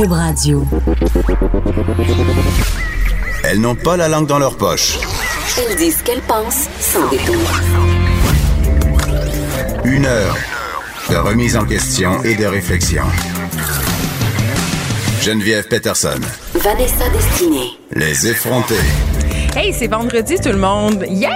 Cube Radio. Elles n'ont pas la langue dans leur poche. Elles disent ce qu'elles pensent sans détour. Une heure de remise en question et de réflexion. Geneviève Peterson. Vanessa Destinée. Les effrontés. Hey, c'est vendredi tout le monde. Yay!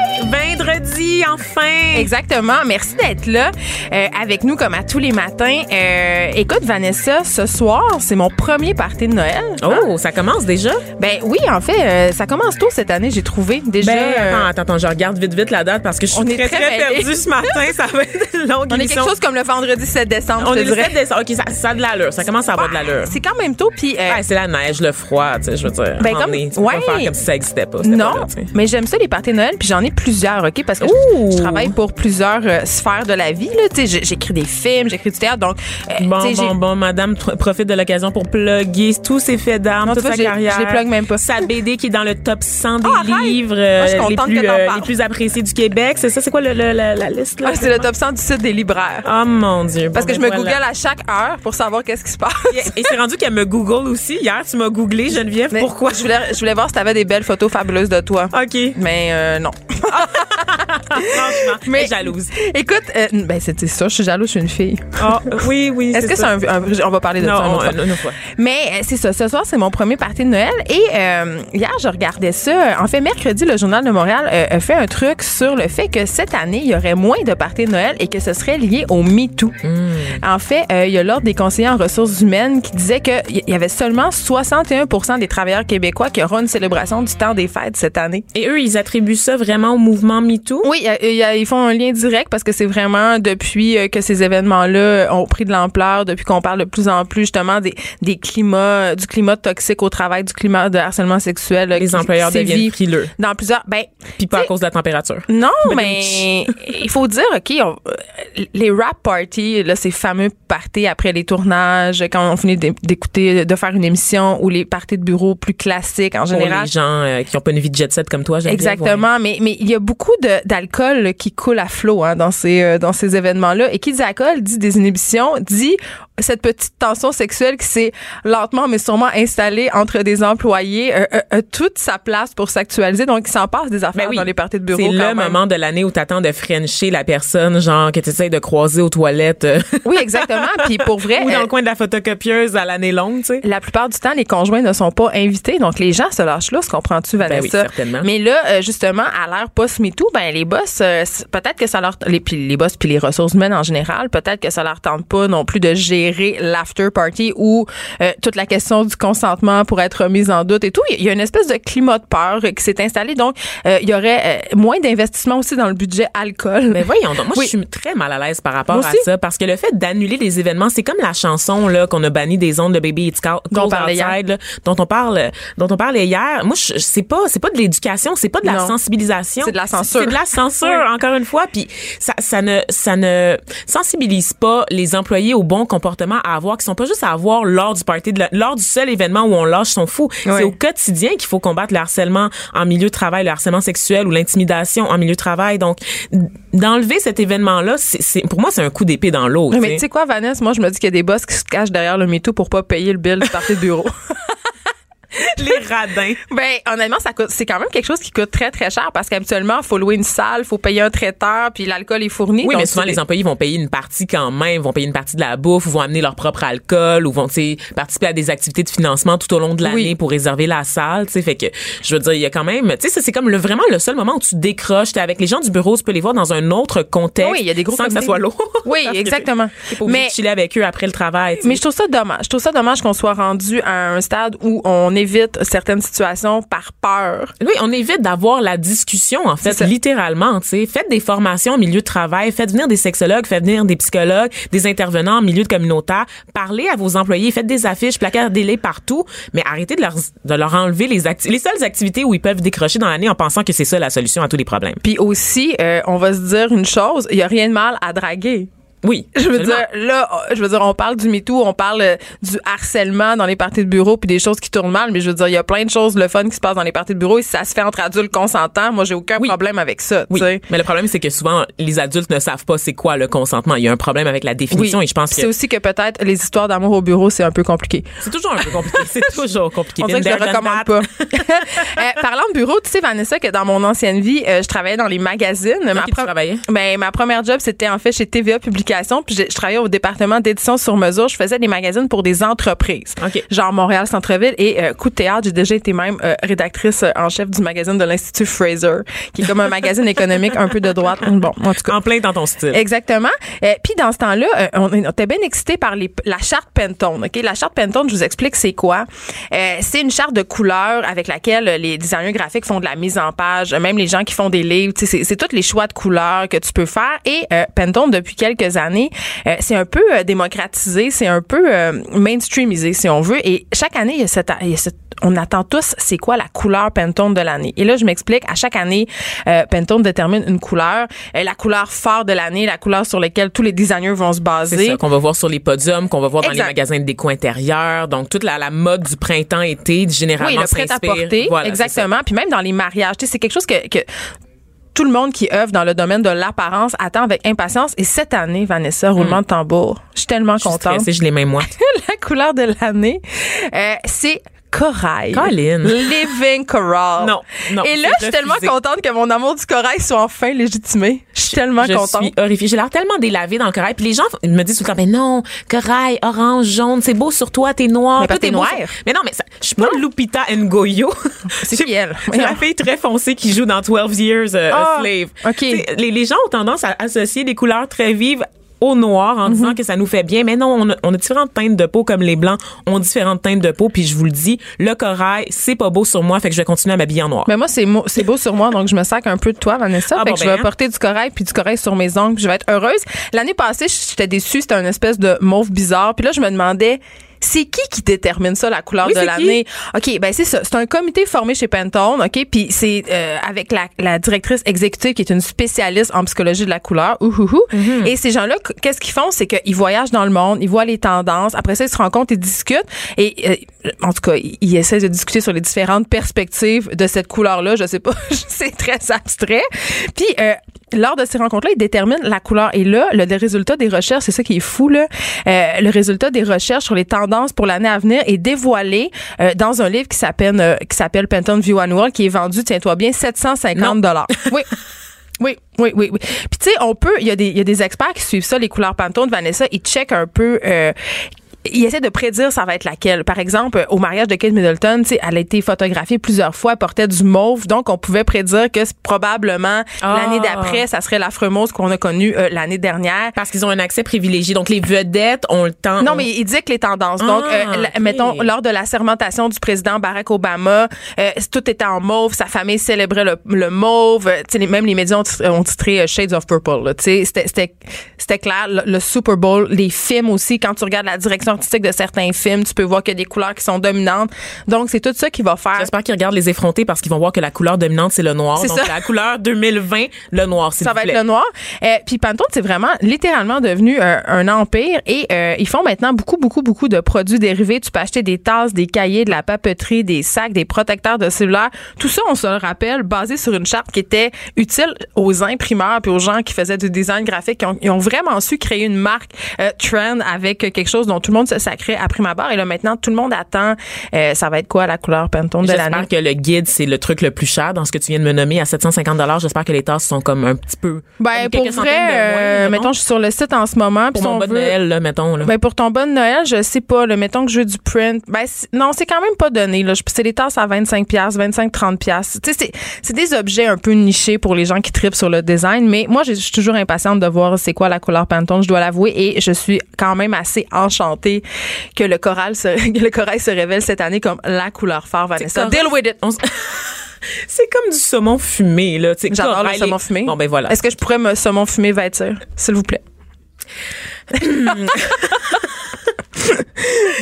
Vendredi, enfin! Exactement. Merci d'être là euh, avec nous comme à tous les matins. Euh, écoute, Vanessa, ce soir, c'est mon premier party de Noël. Oh, ça commence déjà? Ben oui, en fait, euh, ça commence tôt cette année, j'ai trouvé. Déjà, Ben, attends, attends, attends, je regarde vite, vite la date parce que je suis On est très, très perdue ce matin. Ça va être une longue on est quelque chose comme le vendredi 7 décembre, On je est le dirais. 7 décembre. OK, ça, ça a de l'allure. Ça commence à avoir de l'allure. C'est quand même tôt, puis... c'est la neige, le froid, tu sais, je veux dire. Ben, comme- donné, tu peux ouais. pas faire comme si ça existait pas. Non, pas là, mais j'aime ça les parties de Noël, puis j'en ai plusieurs, ok, parce que je, je travaille pour plusieurs euh, sphères de la vie. Tu j'écris des films, j'écris du théâtre, donc euh, Bon, tu bon, bon, madame profite de l'occasion pour plugger tous ses faits d'armes, tu toute sa je les- carrière. je les plug même pas. Sa BD qui est dans le top 100 des Ah, livres euh, les, contente plus, euh, les plus appréciés du Québec. C'est ça, c'est quoi le, le- la, la liste? Là, Ah, c'est le top 100 du site des libraires. Oh mon Dieu. Parce Bon, que je ben me voilà. google à chaque heure pour savoir qu'est-ce qui se passe. Et c'est rendu qu'elle me Google aussi. Hier, tu m'as googlé, Geneviève. Mais Pourquoi? Je voulais, je voulais voir si t'avais des belles photos fabuleuses de toi. OK. Mais non. Franchement, Mais- jalouse. Écoute, euh, ben c'était ça, je suis jalouse, je suis une fille. Ah, oui, oui. Est-ce que c'est un, un- On va parler de Non, ça une autre on- fois. une autre fois. Mais euh, c'est ça. Ce soir, c'est mon premier party de Noël. Et euh, hier, je regardais ça. En fait, mercredi, le Journal de Montréal euh, a fait un truc sur le fait que cette année, il y aurait moins de parties de Noël et que ce serait lié au MeToo. En fait, euh, il y a l'Ordre des conseillers en ressources humaines qui disait qu'il y avait seulement 61 des travailleurs québécois qui auront une célébration du temps des fêtes cette année. Et eux, ils attribuent ça vraiment au mouvement MeToo? Oui, il y a- y a- ils font un lien direct parce que c'est vraiment depuis euh, que ces événements-là ont pris de l'ampleur, depuis qu'on parle de plus en plus justement des, des climats, du climat toxique au travail, du climat de harcèlement sexuel. euh, Les qui employeurs sévit deviennent frileux. Dans plusieurs. Ben, Puis pas à cause de la température. non, mais il faut dire, OK, on- euh, les rap parties, là, ces fameux parties après les tournages, quand on finit d'é- d'écouter, de faire une émission, ou les parties de bureau plus classiques en Pour général. les gens euh, qui ont pas une vie de jet set comme toi, ouais. Exactement, mais mais il y a beaucoup d'alcool qui coule à flot hein, dans ces euh, dans ces événements-là. Et qui dit alcool dit désinhibition, dit cette petite tension sexuelle qui s'est lentement mais sûrement installée entre des employés euh, euh, a toute sa place pour s'actualiser. Donc il s'en passe des affaires Ben oui. dans les parties de bureau. C'est le même. moment de l'année où t'attends de frencher la personne, genre que tu essaies de croiser aux toilettes euh, Oui, exactement. Puis pour vrai, ou dans euh, le coin de la photocopieuse à l'année longue, tu sais. la plupart du temps, les conjoints ne sont pas invités. Donc, les gens se lâchent là, comprends-tu, Vanessa? Ben oui, certainement. Mais là, euh, justement, à l'ère post-MeToo, ben, les boss, euh, peut-être que ça leur, les, puis les boss puis les ressources humaines en général, peut-être que ça leur tente pas non plus de gérer l'after party ou euh, toute la question du consentement pour être remise en doute et tout. Il y a une espèce de climat de peur qui s'est installé. Donc, euh, il y aurait euh, moins d'investissement aussi dans le budget alcool. Mais voyons donc, moi Oui. je suis très mal à l'aise par rapport Moi à aussi. ça parce que le fait d'annuler les événements, c'est comme la chanson là qu'on a banni des ondes de Baby It's Cold Dont parlait hier. Outside là, dont on parle dont on parlait hier. Moi je, c'est pas c'est pas de l'éducation, c'est pas de la Non. sensibilisation, C'est de la censure. C'est de la censure encore une fois puis ça ça ne ça ne sensibilise pas les employés au bon comportement à avoir qui sont pas juste à avoir lors du party de la- lors du seul événement où on lâche son fou. Oui. C'est au quotidien qu'il faut combattre le harcèlement en milieu de travail, le harcèlement sexuel ou l'intimidation en milieu de travail. Donc, d'enlever cet événement-là, c'est, c'est- pour moi, c'est un coup d'épée dans l'eau. Mais tu sais quoi, Vanessa, moi, je me dis qu'il y a des boss qui se cachent derrière le MeToo pour pas payer le bill du party de bureau. les radins. Ben, honnêtement, ça coûte, c'est quand même quelque chose qui coûte très, très cher parce qu'habituellement, faut louer une salle, faut payer un traiteur, puis l'alcool est fourni. Oui, mais souvent, les employés vont payer une partie quand même, vont payer une partie de la bouffe, ou vont amener leur propre alcool, ou vont, participer à des activités de financement tout au long de l'année Oui. pour réserver la salle, tu sais. Fait que, je veux dire, il y a quand même, tu sais, ça, c'est comme le, vraiment le seul moment où tu décroches, t'es avec les gens du bureau, tu peux les voir dans un autre contexte. Oui, il y a des gros Sans que ça soit lourd. Oui, exactement. obligé Mais- chiller avec eux après le travail. Mais je trouve ça dommage. Je trouve ça dommage qu'on soit rendu à un stade où on évite certaines situations par peur. Oui, on évite d'avoir la discussion, en fait, littéralement, tu sais. Faites des formations au milieu de travail, faites venir des sexologues, faites venir des psychologues, des intervenants en milieu de communautaire, parlez à vos employés, faites des affiches, placardez-les partout, mais arrêtez de leur, de leur enlever les, les seules activités où ils peuvent décrocher dans l'année en pensant que c'est ça la solution à tous les problèmes. Puis aussi, euh, on va se dire une chose, il y a rien de mal à draguer. Oui. Je veux absolument. dire, là, je veux dire, on parle du MeToo, on parle euh, du harcèlement dans les parties de bureau puis des choses qui tournent mal, mais je veux dire, il y a plein de choses, le fun qui se passe dans les parties de bureau et ça se fait entre adultes consentants, moi, j'ai aucun Oui. problème avec ça, Oui, mais le problème c'est que souvent les adultes ne savent pas c'est quoi le consentement. Il y a un problème avec la définition et je pense C'est que aussi que peut-être les histoires d'amour au bureau, c'est un peu compliqué. c'est toujours un peu compliqué. C'est toujours compliqué. On dirait que je le recommande pas. Euh, parlant de bureau, tu sais, Vanessa, que dans mon ancienne vie, euh, je travaillais dans les magazines. ma, qui tu ben, ma première job, c'était en fait chez TVA Puis je, je travaillais au département d'édition sur mesure. Je faisais des magazines pour des entreprises. OK. Genre Montréal Centre-Ville et euh, Coup de théâtre. J'ai déjà été même euh, rédactrice euh, en chef du magazine de l'Institut Fraser, qui est comme un magazine économique un peu de droite. Bon, en tout cas. En plein dans ton style. Exactement. Euh, Puis dans ce temps-là, euh, on, on était bien excités par les, la charte Pantone. Ok, la charte Pantone, je vous explique c'est quoi. Euh, c'est une charte de couleurs avec laquelle les designers graphiques font de la mise en page, même les gens qui font des livres. C'est tous les choix de couleurs que tu peux faire. Et euh, Pantone depuis quelques années, euh, c'est un peu euh, démocratisé, c'est un peu euh, mainstreamisé si on veut. Et chaque année, il y a cette, il y a cette on attend tous c'est quoi la couleur Pantone de l'année. Et là, je m'explique. À chaque année, euh, Pantone détermine une couleur, Euh, la couleur phare de l'année, la couleur sur laquelle tous les designers vont se C'est baser. ça qu'on va voir sur les podiums, qu'on va voir dans Exact. les magasins de déco intérieur. Donc, toute la, la mode du printemps-été, généralement, Oui, le prêt à porter. Voilà, c'est exactement. Puis même dans les mariages, tu sais, c'est quelque chose que, que tout le monde qui œuvre dans le domaine de l'apparence attend avec impatience. Et cette année, Vanessa, roulement de tambour, je suis tellement Hmm. Je suis contente. stressée, je les mains moites. la couleur de l'année, euh, c'est corail. Colin. Living coral. Non, non, Et là, je suis tellement contente que mon amour du corail soit enfin légitimé. Je suis tellement je contente. suis horrifiée. J'ai l'air tellement délavée dans le corail. Puis les gens me disent tout le temps, mais non, corail, orange, jaune, c'est beau sur toi, t'es noir. Mais est t'es sur- Mais non, mais ça, je suis pas Lupita Ngoyo. C'est qui, elle? C'est la fille très foncée qui joue dans 12 Years Ah, a Slave. OK. Les, les gens ont tendance à associer des couleurs très vives au noir Mhm. en disant que ça nous fait bien. Mais non, on a, on a différentes teintes de peau comme les blancs ont différentes teintes de peau. Puis je vous le dis, le corail, c'est pas beau sur moi, fait que je vais continuer à m'habiller en noir. Mais moi, c'est beau sur moi, donc je me sac un peu de toi, Vanessa. Ah fait bon, que je ben, vais hein. porter du corail puis du corail sur mes ongles. puis Je vais être heureuse. L'année passée, j'étais déçue. C'était une espèce de mauve bizarre. Puis là, je me demandais. C'est qui qui détermine ça, la couleur Oui, de l'année? OK, ben c'est ça. C'est un comité formé chez Pantone, OK? Puis c'est euh, avec la, la directrice exécutive qui est une spécialiste en psychologie de la couleur. Ouhouhou. Mm-hmm. Et ces gens-là, qu- qu'est-ce qu'ils font? C'est qu'ils voyagent dans le monde, ils voient les tendances. Après ça, ils se rencontrent, ils discutent. Et euh, en tout cas, ils, ils essaient de discuter sur les différentes perspectives de cette couleur-là. Je sais pas, c'est très abstrait. Puis, euh, lors de ces rencontres-là, ils déterminent la couleur. Et là, le, le résultat des recherches, c'est ça qui est fou, là. Euh, le résultat des recherches sur les tendances pour l'année à venir est dévoilé euh, dans un livre qui s'appelle euh, qui s'appelle Pantone View Annual, qui est vendu, tiens-toi bien, 750 dollars. Oui. Oui, oui, oui, oui. Puis tu sais, on peut, il y a des, il y a des experts qui suivent ça, les couleurs Pantone, Vanessa, ils checkent un peu. Euh, ils essaient de prédire ça va être laquelle. Par exemple, au mariage de Kate Middleton, tu sais, elle a été photographiée plusieurs fois, elle portait du mauve, donc on pouvait prédire que probablement Ah. l'année d'après, ça serait l'affreux mauve qu'on a connu euh, l'année dernière. Parce qu'ils ont un accès privilégié. Donc, les vedettes ont le temps. Non, mais il dit que les tendances. Donc, Ah, euh, la- ok. mettons, lors de la sermentation du président Barack Obama, euh, tout était en mauve. Sa famille célébrait le, le mauve. Euh, tu sais, les- même les médias ont titré, ont titré, euh, Shades of Purple. là. Tu sais, C'était c'était- c'était clair. Le, le Super Bowl, les films aussi, quand tu regardes la direction artistique de certains films, tu peux voir qu'il y a des couleurs qui sont dominantes. Donc, c'est tout ça qui va faire... J'espère qu'ils regardent les effrontés parce qu'ils vont voir que la couleur dominante, c'est le noir. C'est Donc, ça. la couleur 2020, le noir, Ça vous va plaît. être le noir. Euh, puis Pantone, c'est vraiment littéralement devenu un, un empire et euh, ils font maintenant beaucoup, beaucoup, beaucoup de produits dérivés. Tu peux acheter des tasses, des cahiers, de la papeterie, des sacs, des protecteurs de cellulaire. Tout ça, on se le rappelle, basé sur une charte qui était utile aux imprimeurs puis aux gens qui faisaient du design graphique. Ils ont, ils ont vraiment su créer une marque euh, trend avec quelque chose dont tout le monde se sacrait à prime abord. Et là, maintenant, tout le monde attend. euh, ça va être quoi la couleur Pantone de l'année? J'espère que le guide, c'est le truc le plus cher dans ce que tu viens de me nommer à 750 J'espère que les tasses sont comme un petit peu. Ben, pour vrai, euh, mettons, je suis sur le site en ce moment. pour mon on bas de veut- Noël, là, mettons. Là. Ben pour ton bon Noël, je sais pas. Là, mettons que je veux du print. Ben non, c'est quand même pas donné. Là, c'est des tasses à 25 pièces, 25 30 pièces. Tu sais, c'est c'est des objets un peu nichés pour les gens qui tripent sur le design. Mais moi, je suis toujours impatiente de voir c'est quoi la couleur Pantone. Je dois l'avouer et je suis quand même assez enchantée que le coral se, que le corail se révèle cette année comme la couleur phare. Vanessa, deal with it. C'est comme du saumon fumé, là. J'adore le saumon fumé. Bon, ben voilà. Est-ce que je pourrais me saumon fumé vêtir, s'il vous plaît?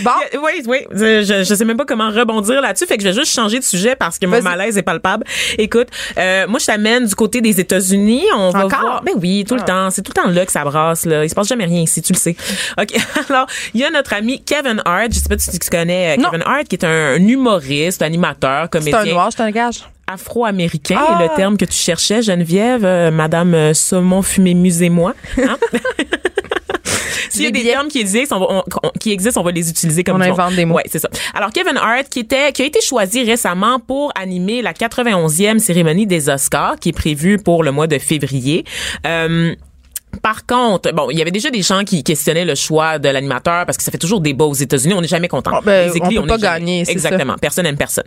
Bon. Oui, oui. Je, je, sais même pas comment rebondir là-dessus. Fait que je vais juste changer de sujet parce que mon malaise est palpable. Écoute, euh, moi, je t'amène du côté des États-Unis. On va Encore? voir. Ben oui, tout le Ah. temps. C'est tout le temps là que ça brasse, là. Il se passe jamais rien ici, tu le sais. OK. Alors, il y a notre ami Kevin Hart. Je sais pas si tu connais euh, Non. Kevin Hart, qui est un, un humoriste, animateur, C'est un comédien noir, je te gage. afro-américain, Ah. est le terme que tu cherchais, Geneviève, euh, Madame euh, Saumon Fumé Musée-moi. Hein? S'il y a Des termes qui existent, on va, on- qui existent, on va les utiliser comme On invente des mots. Ouais, c'est ça. Alors Kevin Hart, qui était, qui a été choisi récemment pour animer la 91e cérémonie des Oscars, qui est prévue pour le mois de février. Euh, par contre, bon, il y avait déjà des gens qui questionnaient le choix de l'animateur parce que ça fait toujours débat aux États-Unis. On n'est jamais content. Ah, ben, on peut est pas jamais- gagner, Exactement. Personne n'aime personne.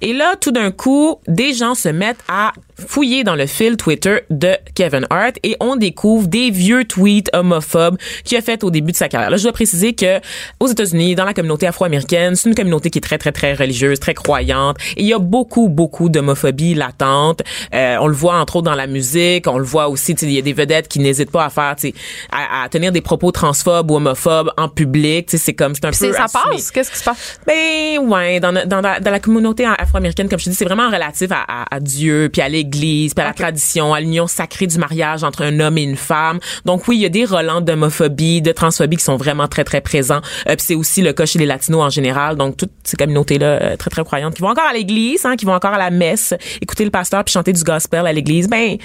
Et là, tout d'un coup, des gens se mettent à fouiller dans le fil Twitter de Kevin Hart et on découvre des vieux tweets homophobes qu'il a fait au début de sa carrière. Là, je dois préciser que aux États-Unis, dans la communauté afro-américaine, c'est une communauté qui est très, très, très religieuse, très croyante. Et il y a beaucoup, beaucoup d'homophobie latente. Euh, on le voit entre autres dans la musique. On le voit aussi, il y a des vedettes qui n'hésitent pas à faire, tu sais, à, à tenir des propos transphobes ou homophobes en public. Tu sais, c'est comme, c'est un C'est- peu ça assumé. passe? Qu'est-ce qui se passe? Ben ouais, dans, dans, dans, dans la communauté afro-américaine, comme je te dis, c'est vraiment relatif à, à, à Dieu, puis à l'Église, puis à la tradition, à l'union sacrée du mariage entre un homme et une femme. Donc oui, il y a des relents d'homophobie, de transphobie qui sont vraiment très très présents. Euh, puis c'est aussi le cas chez les latinos en général. Donc toutes ces communautés-là euh, très très croyantes qui vont encore à l'Église, hein, qui vont encore à la messe, écouter le pasteur puis chanter du gospel à l'Église. Ben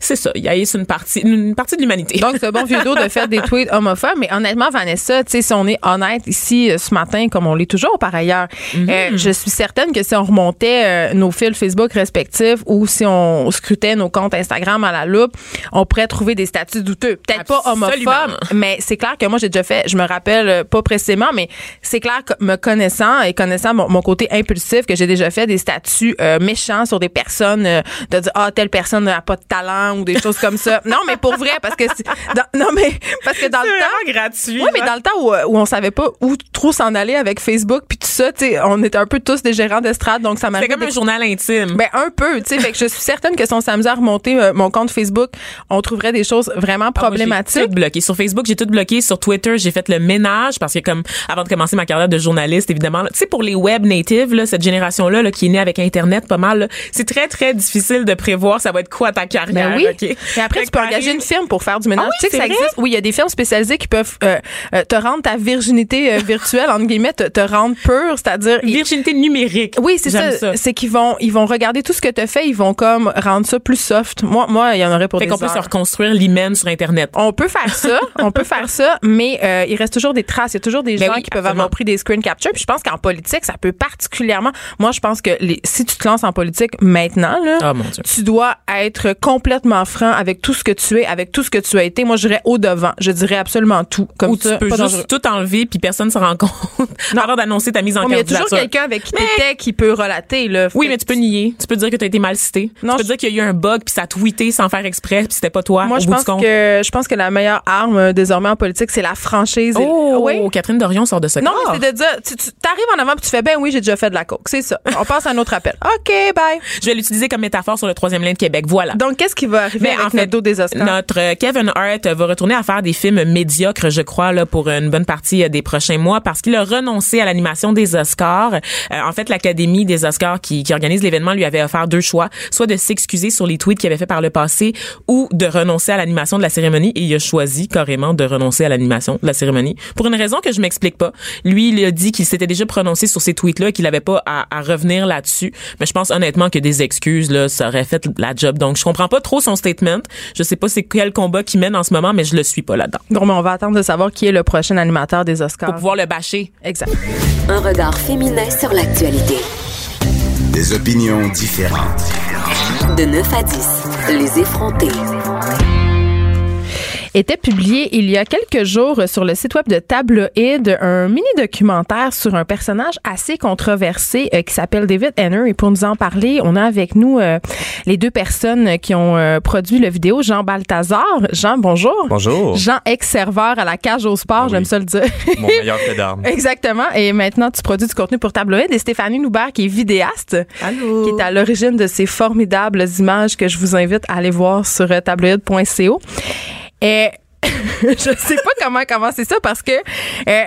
c'est ça. Il y a une partie une partie de l'humanité. Donc, c'est bon vieux dos de faire des tweets homophobes. Mais honnêtement, Vanessa, tu sais, si on est honnête ici euh, ce matin, comme on l'est toujours par ailleurs, euh, je suis certaine que si on remontait euh, nos fils Facebook respectifs ou si on scrutait nos comptes Instagram à la loupe, on pourrait trouver des statuts douteux. Peut-être pas homophobes, mais c'est clair que moi, j'ai déjà fait, je me rappelle pas précisément, mais c'est clair que me connaissant et connaissant mon, mon côté impulsif, que j'ai déjà fait des statuts euh, méchants sur des personnes, de dire, ah, telle personne n'a pas de talent ou des choses comme ça. Non, mais pour vrai, parce que, dans- non, mais, parce que dans le temps, gratuit. oui, mais dans le temps où, euh, où on savait pas où trop s'en aller avec Facebook puis tout ça, tu sais, on était un peu tous des gérants d'estrade, donc ça m'a c'est comme un journal intime. ben un peu, tu sais, fait que je suis certaine que si on s'amusait à remonter euh, mon compte Facebook, on trouverait des choses vraiment Ah, moi, J'ai problématiques. tout bloqué. Sur Facebook, j'ai tout bloqué. Sur Twitter, j'ai fait le ménage parce que comme avant de commencer ma carrière de journaliste, évidemment, tu sais pour les web natives, là, cette génération-là là, qui est née avec Internet, pas mal, là, c'est très très difficile de prévoir ça va être quoi ta carrière. Ben oui. Et après, Fait tu peux engager une firme pour faire du ménage. Ah oui, tu sais que ça vrai? existe. Oui, il y a des firmes spécialisées qui peuvent euh, euh, te rendre ta virginité euh, virtuelle, entre guillemets, te, te rendre pure, c'est-à-dire. Virginité numérique. Oui, c'est J'aime ça. C'est qu'ils vont, ils vont regarder tout ce que tu as fait, ils vont comme rendre ça plus soft. Moi, moi, il y en aurait pour Fait des qu'on peut se reconstruire l'hymen sur Internet. On peut faire ça, on peut faire ça, mais euh, il reste toujours des traces. Il y a toujours des Ben gens oui, qui peuvent absolument. avoir pris des screen capture. Puis je pense qu'en politique, ça peut particulièrement. Moi, je pense que les, si tu te lances en politique maintenant, là, Ah, mon Dieu. tu dois être complètement franc avec tout ce que tu es, avec tout ce que tu as été. Moi, je dirais au devant. Je dirais absolument tout. Comme Ou ça, tu peux juste dangereux. tout enlever puis personne ne se rend compte avant d'annoncer ta mise en Ouais, mais il y a toujours quelqu'un avec qui t'étais qui peut relater. Là. Oui, mais tu peux nier. Tu peux dire que tu as été mal cité. Non, tu peux je- dire qu'il y a eu un bug puis ça a tweeté sans faire exprès puis c'était pas toi Moi, au je bout pense du compte. que je pense que la meilleure arme euh, désormais en politique, c'est la franchise. et- Oh, oui. Catherine Dorion sort de ce Non, mais c'est de dire, tu, tu arrives en avant puis tu fais ben oui, j'ai déjà fait de la coke. C'est ça. On passe à un autre appel. OK, bye. Je vais l'utiliser comme métaphore sur le troisième lien de Québec. Voilà. Donc, qu'est-ce qui va arriver Mais avec en fait, notre dos des Oscars? Notre euh, Kevin va retourner à faire des films médiocres, je crois, là, pour une bonne partie euh, des prochains mois, parce qu'il a renoncé à l'animation des Oscars. Euh, en fait, l'Académie des Oscars qui, qui organise l'événement lui avait offert deux choix, soit de s'excuser sur les tweets qu'il avait fait par le passé, ou de renoncer à l'animation de la cérémonie. Et il a choisi carrément de renoncer à l'animation de la cérémonie pour une raison que je m'explique pas. Lui, il a dit qu'il s'était déjà prononcé sur ces tweets-là, qu'il avait pas à, à revenir là-dessus. Mais je pense honnêtement que des excuses là, ça aurait fait la job. Donc, je comprends pas trop son statement. Je sais pas c'est quel combat qu'il mène en ce moment, mais je le suis pas là-dedans. Donc, mais on va attendre de savoir qui est le prochain animateur des Oscars. Pour pouvoir le bâcher. Exact. Un regard féminin sur l'actualité. Des opinions différentes. De 9 à 10, les effrontés. Était publié il y a quelques jours sur le site web de Tabloïd un mini-documentaire sur un personnage assez controversé euh, qui s'appelle David Henner. Et pour nous en parler, on a avec nous euh, les deux personnes qui ont euh, produit la vidéo. Jean Balthazar. Jean, bonjour. Bonjour. Jean, ex-serveur à la cage au sport, Oui. j'aime ça le dire. Mon meilleur fait d'armes. Exactement. Et maintenant, tu produis du contenu pour Tabloïd. Et Stéphanie Loubert, qui est vidéaste, Allô. qui est à l'origine de ces formidables images que je vous invite à aller voir sur tabloïd.co. Et je sais pas comment commencer ça parce que euh,